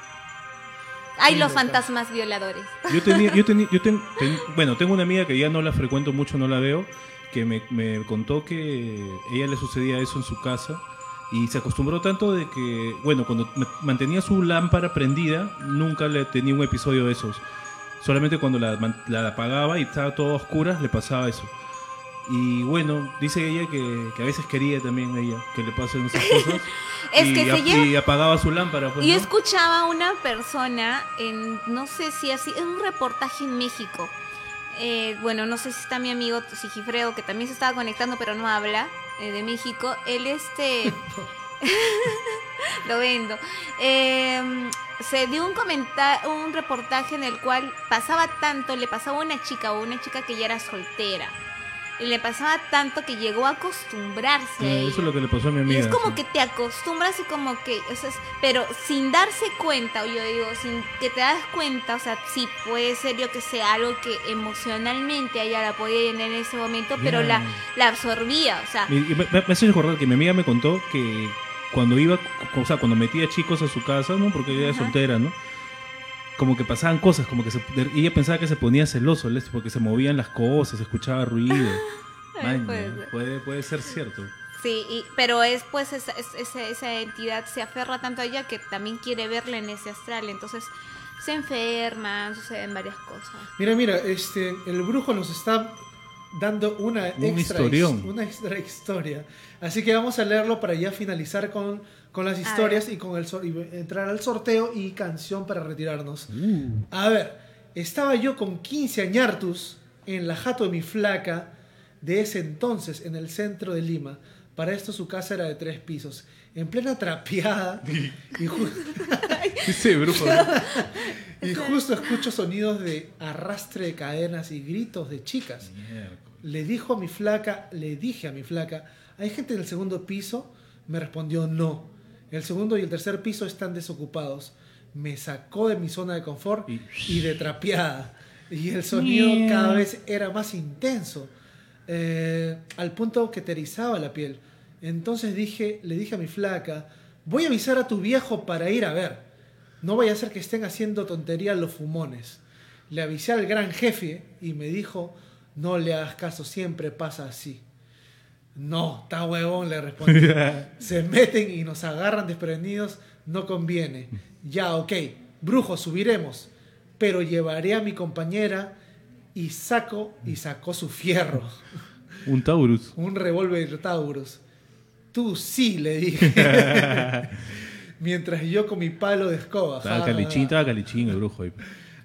Hay Sí, los fantasmas violadores. Yo tenía, yo tenía, yo ten- ten- bueno, tengo una amiga que ya no la frecuento mucho, no la veo, que me, me contó que a ella le sucedía eso en su casa y se acostumbró tanto de que, bueno, cuando mantenía su lámpara prendida, nunca le tenía un episodio de esos. Solamente cuando la, la apagaba y estaba todo a oscuras, le pasaba eso. Y bueno, dice ella que, que a veces quería también ella que le pasen esas cosas. Es y, que se lleva- y apagaba su lámpara. Pues, Yo ¿no? escuchaba a una persona en, no sé si así, en un reportaje en México. Eh, bueno, no sé si está mi amigo Sigifredo, que también se estaba conectando, pero no habla, eh, de México. Él, este. lo vendo. Eh, se dio un comenta un reportaje en el cual pasaba tanto, le pasaba a una chica o una chica que ya era soltera. Y le pasaba tanto que llegó a acostumbrarse a. Eso es lo que le pasó a mi Y amiga. es como sí. que te acostumbras y como que, o sea, pero sin darse cuenta, o yo digo, sin que te das cuenta, o sea, sí puede ser yo que sea algo que emocionalmente a ella la podía llenar en ese momento, pero la, la absorbía, o sea, Me, me, me hace recordar que mi amiga me contó que cuando iba, o sea, cuando metía chicos a su casa, ¿no? Porque ella era soltera, ¿no? Como que pasaban cosas, como que se, ella pensaba que se ponía celoso, ¿les? porque se movían las cosas, escuchaba ruido. Maña, puede ser. puede, puede ser cierto. sí, y- pero es pues esa, es- esa, esa entidad se aferra tanto a ella que también quiere verla en ese astral, entonces se enferman, suceden varias cosas. Mira, mira, este, el brujo nos está dando una Un extra, historión. una extra historia. Así que vamos a leerlo para ya finalizar con, con las historias y con el y entrar al sorteo y canción para retirarnos. Uh. A ver, estaba yo con 15 añartus en la jato de mi flaca de ese entonces en el centro de Lima. Para esto su casa era de tres pisos, en plena trapeada y, ju- Ese brujo. y justo escucho sonidos de arrastre de cadenas y gritos de chicas. Le dijo a mi flaca, le dije a mi flaca, ¿hay gente en el segundo piso? Me respondió no. El segundo y el tercer piso están desocupados. Me sacó de mi zona de confort Y- y, de trapeada. Y el sonido cada vez era más intenso, eh, al punto que te erizaba la piel. Entonces dije, le dije a mi flaca, voy a avisar a tu viejo para ir a ver. No vaya a ser que estén haciendo tontería los fumones. Le avisé al gran jefe y me dijo, no le hagas caso, siempre pasa así. No, está huevón, le respondí. Se meten y nos agarran desprevenidos, no conviene. Ya, ok, brujo, subiremos. Pero llevaré a mi compañera y saco y sacó su fierro. Un Taurus. Un revólver Taurus. Tú sí, le dije. Mientras yo con mi palo de escoba. Estaba calichín, estaba calichín el brujo ahí.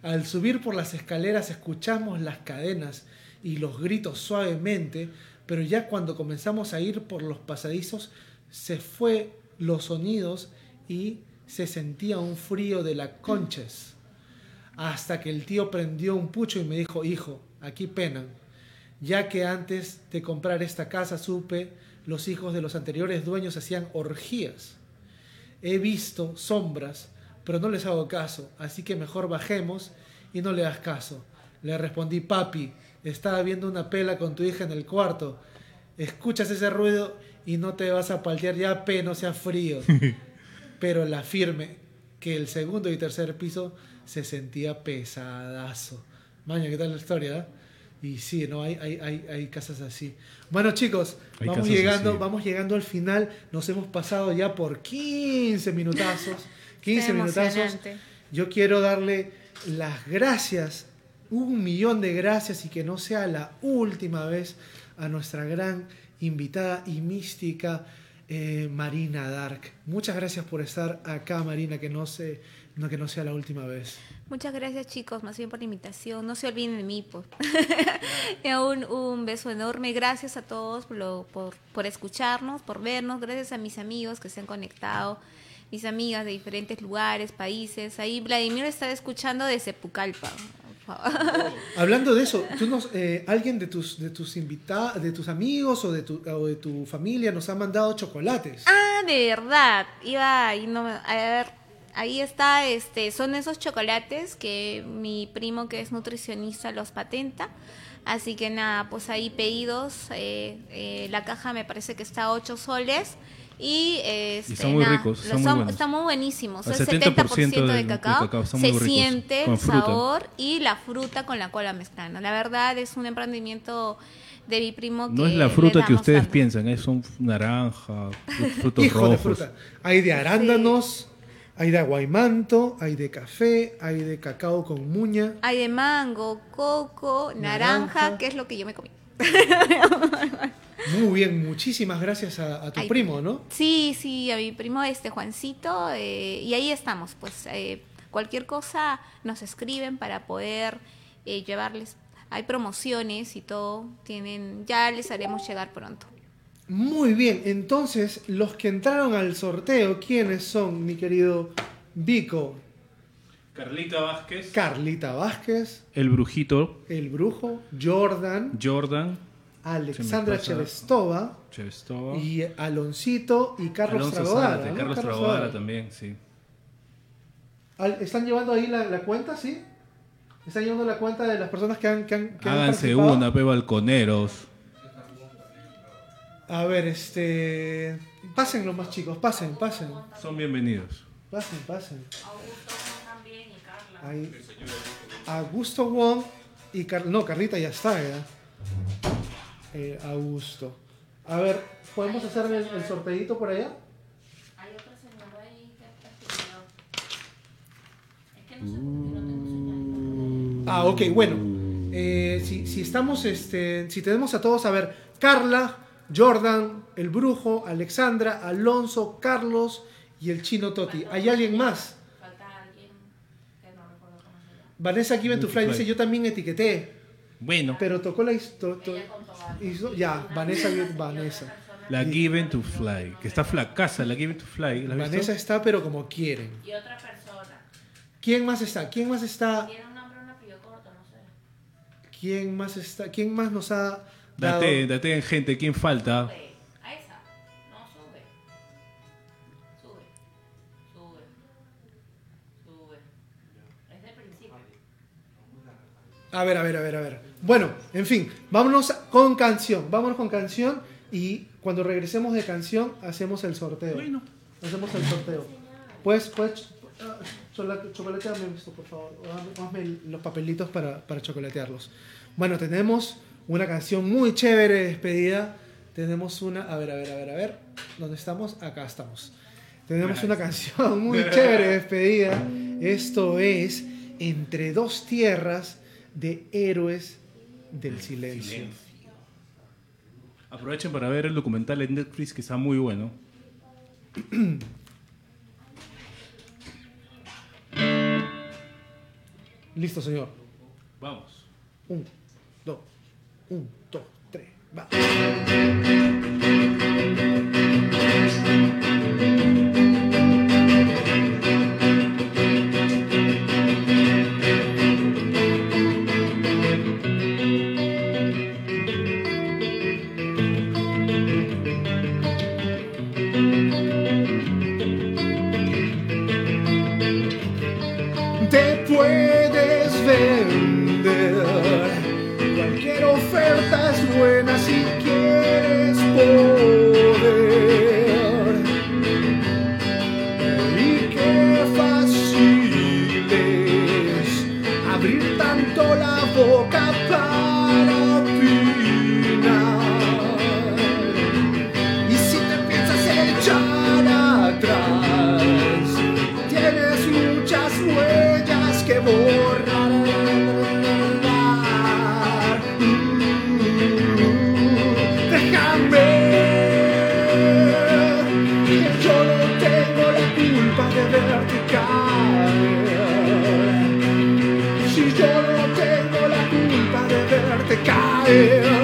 al subir por las escaleras escuchamos las cadenas y los gritos suavemente, pero ya cuando comenzamos a ir por los pasadizos se fue los sonidos y se sentía un frío de la conches. Hasta que el tío prendió un pucho y me dijo, hijo, aquí penan. Ya que antes de comprar esta casa supe los hijos de los anteriores dueños hacían orgías. He visto sombras, pero no les hago caso, así que mejor bajemos y no le hagas caso. Le respondí, papi, estaba viendo una pela con tu hija en el cuarto. Escuchas ese ruido y no te vas a paltear ya, pe, no sea frío. Pero la firme que el segundo y tercer piso se sentía pesadazo. Maña, ¿qué tal la historia? eh? Y sí, no, hay, hay, hay, hay casas así. Bueno, chicos, Hay vamos llegando, así. vamos llegando al final. Nos hemos pasado ya por 15 minutazos. 15 Está minutazos. Yo quiero darle las gracias, un millón de gracias y que no sea la última vez a nuestra gran invitada y mística eh, Marina Dark. Muchas gracias por estar acá, Marina, que no, se, no, que no sea la última vez. Muchas gracias chicos, más bien por la invitación. No se olviden de mí. Pues. Y un, un beso enorme. Gracias a todos por, lo- por, por escucharnos, por vernos. Gracias a mis amigos que se han conectado, mis amigas de diferentes lugares, países. Ahí Vladimir está escuchando desde Pucallpa. Favor. Hablando de eso, ¿tú nos, eh, alguien de tus, de tus invitados, de tus amigos o de, tu, o de tu familia nos ha mandado chocolates. Ah, de verdad. Iba y no me- a ver. ahí está, este, son esos chocolates que mi primo que es nutricionista los patenta. Así que nada, pues ahí pedidos. eh, eh, la caja me parece que está a 8 soles. Y, este, están muy nada, ricos, muy son- buenos. están muy buenísimos. El 70% 70%, de cacao. muy se ricos, siente el sabor y la fruta con la cual la mezclan. ¿no? La verdad es un emprendimiento de mi primo que No es la fruta que ustedes tanto. piensan, es son naranja, fru- frutos Hijo rojos. de fruta. Hay de arándanos, hay de aguaymanto, hay de café, hay de cacao con muña. Hay de mango, coco, naranja, Naranja. que es lo que yo me comí. Muy bien, muchísimas gracias a, a tu Ay. primo, ¿no? Sí, sí, a mi primo este Juancito, eh, y ahí estamos, pues eh, cualquier cosa nos escriben para poder eh, llevarles. Hay promociones y todo, tienen, ya les haremos llegar pronto. Muy bien, entonces los que entraron al sorteo, ¿quiénes son, mi querido Vico? Carlita Vázquez, Carlita Vázquez, el brujito, el brujo, Jordan, Jordan, Alexandra Chelestova Chevestova, y Aloncito y Carlos Alonso Tragodara. Carlos Carlos Tragodara también, sí. ¿Están llevando ahí la, la cuenta, sí? ¿Están llevando la cuenta de las personas que han, que han, que Háganse una, pe balconeros. A ver, este... Pasen los más chicos, pasen, pasen. Son bienvenidos. Pasen, pasen. Ahí. Augusto Wong y Car- no, Carlita ya está, ya. Eh, Augusto. A ver, ¿podemos hacer el, el sorteito por allá? Ah, ok, bueno. Eh, si, si estamos, este, si tenemos a todos, a ver, Carla, Jordan, el brujo, Alexandra, Alonso, Carlos y el chino Toti. ¿Hay alguien más? Vanessa Given to Fly dice, yo también etiqueté, Bueno, pero tocó la historia. Ya, Vanessa, Vanessa. la Given to Fly, que está flacaza, la Given to Fly. ¿La has visto? Vanessa está, pero como quieren. Y otra persona. ¿Quién más está? ¿Quién más está? Tiene un nombre, un apellido corto, no sé. ¿Quién más está? ¿Quién más nos ha dado? Date, date en gente, ¿quién falta? Sube. A esa. No, sube. Sube. Sube. Sube. Es de principio. A ver, a ver, a ver, a ver. Bueno, en fin, vámonos con canción. Vámonos con canción y cuando regresemos de canción hacemos el sorteo. Bueno. Hacemos el sorteo. Pues, pues, ah, chocolateame esto, por favor. O hazme- hazme los papelitos para, para chocolatearlos. Bueno, tenemos una canción muy chévere de despedida. Tenemos una, a ver, a ver, a ver, a ver. ¿Dónde estamos? Acá estamos. Tenemos una canción muy chévere de despedida. Esto es Entre dos tierras de héroes del silencio. Aprovechen para ver el documental en Netflix que está muy bueno. Listo, señor. Vamos. Un, dos, un, dos, tres, va. Boca caer.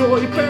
joy.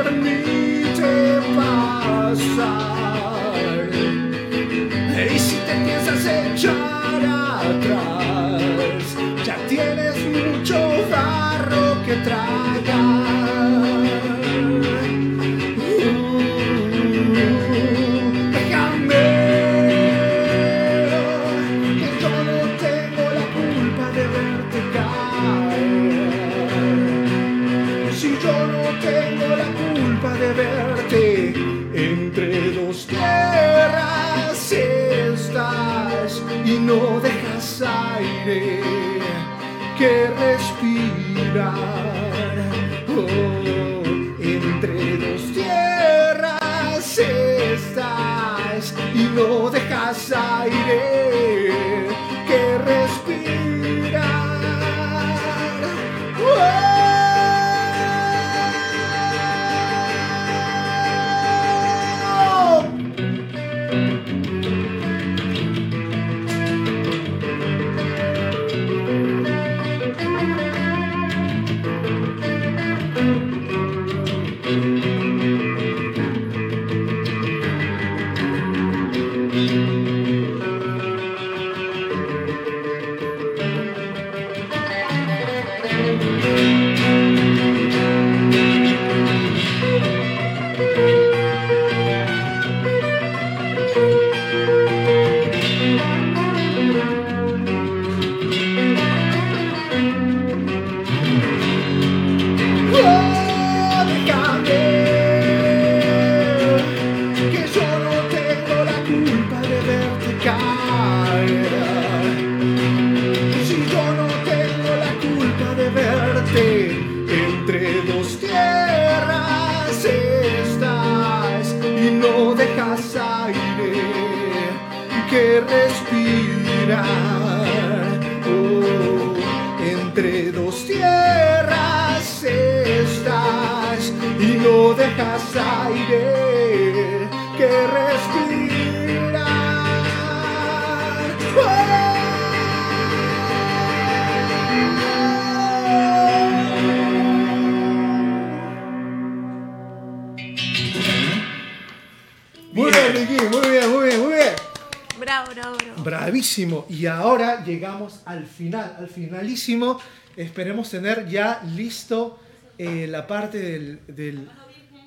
Y ahora llegamos al final, al finalísimo. Esperemos tener ya listo eh, la parte del, del-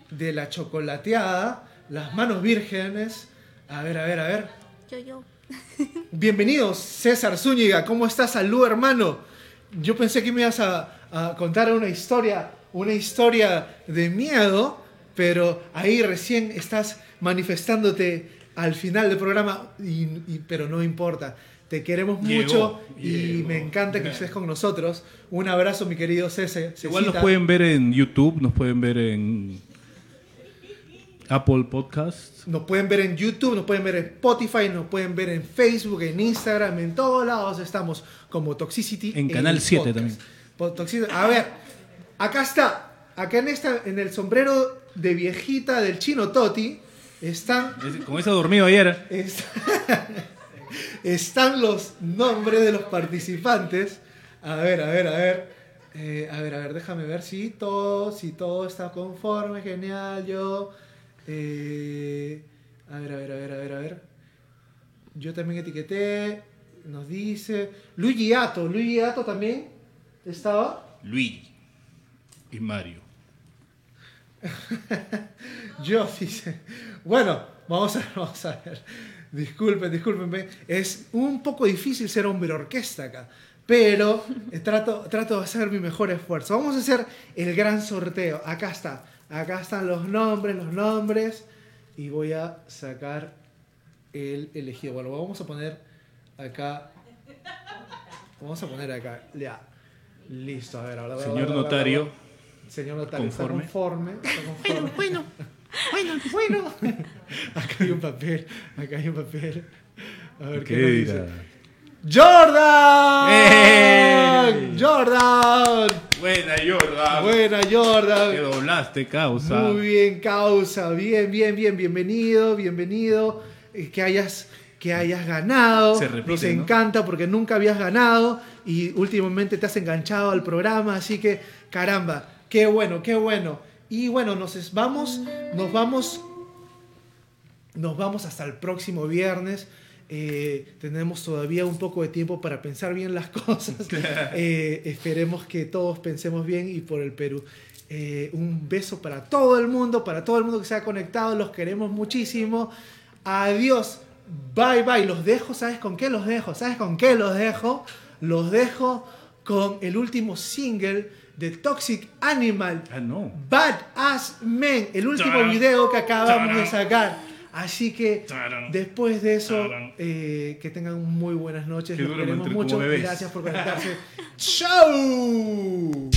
de la chocolateada, las manos vírgenes. A ver, a ver, a ver. Yo, yo. Bienvenido, César Zúñiga. ¿Cómo estás? Salud, hermano. Yo pensé que me ibas a, a contar una historia, una historia de miedo, pero ahí recién estás manifestándote al final del programa, y- y- pero no importa. Te queremos Llegó, mucho y llegó. me encanta que estés con nosotros. Un abrazo, mi querido Cese. Igual nos pueden ver en YouTube, nos pueden ver en Apple Podcast. Nos pueden ver en YouTube, nos pueden ver en Spotify, nos pueden ver en Facebook, en Instagram, en todos lados estamos como Toxicity. En Canal el 7 podcast. también. A ver, acá está. Acá en, esta, en el sombrero de viejita del chino Toti están, Es- Con eso dormido ayer. est- están los nombres de los participantes. A ver, a ver, a ver. Eh, a ver, a ver, déjame ver si todo, si todo está conforme, genial, yo. eh, a ver, a ver, a ver, a ver, a ver. Yo también etiqueté, nos dice. Luigi Ato, Luigi Ato también estaba. Luigi y Mario. Yo dice. Bueno, vamos a, vamos a ver. Disculpen, discúlpenme. Es un poco difícil ser hombre orquesta acá. Pero trato, trato de hacer mi mejor esfuerzo. Vamos a hacer el gran sorteo. Acá está. Acá están los nombres, los nombres. Y voy a sacar el elegido. Bueno, vamos a poner acá. Vamos a poner acá. Ya. Listo, a ver, ahora voy a- Señor a- notario, Señor notario, Conforme. está conforme. Está conforme. Bueno, bueno, bueno, Acá hay un papel, acá hay un papel. A ver qué, ¿qué nos dice. ¡Jordan! ¡Jordan! Buena, Jordan. Buena, Que Jordan. doblaste, causa. Muy bien, causa. Bien, bien, bien. Bienvenido, bienvenido. Eh, Que hayas, que hayas ganado. Se repite, Nos ¿no? encanta porque nunca habías ganado y últimamente te has enganchado al programa. Así que, caramba, qué bueno, qué bueno. Y bueno, nos vamos, nos vamos, nos vamos hasta el próximo viernes. Eh, tenemos todavía un poco de tiempo para pensar bien las cosas. Eh, esperemos que todos pensemos bien y por el Perú. Eh, un beso para todo el mundo, para todo el mundo que se ha conectado. Los queremos muchísimo. Adiós. Bye bye. Los dejo. ¿Sabes con qué los dejo? ¿Sabes con qué los dejo? Los dejo con el último single de Toxic Animal. Ah, no. Bad Ass Men, el último Tarán. video que acabamos de sacar. Así que Tarán. después de eso, eh, que tengan muy buenas noches. Los queremos mucho. Gracias por conectarse. ¡Chau!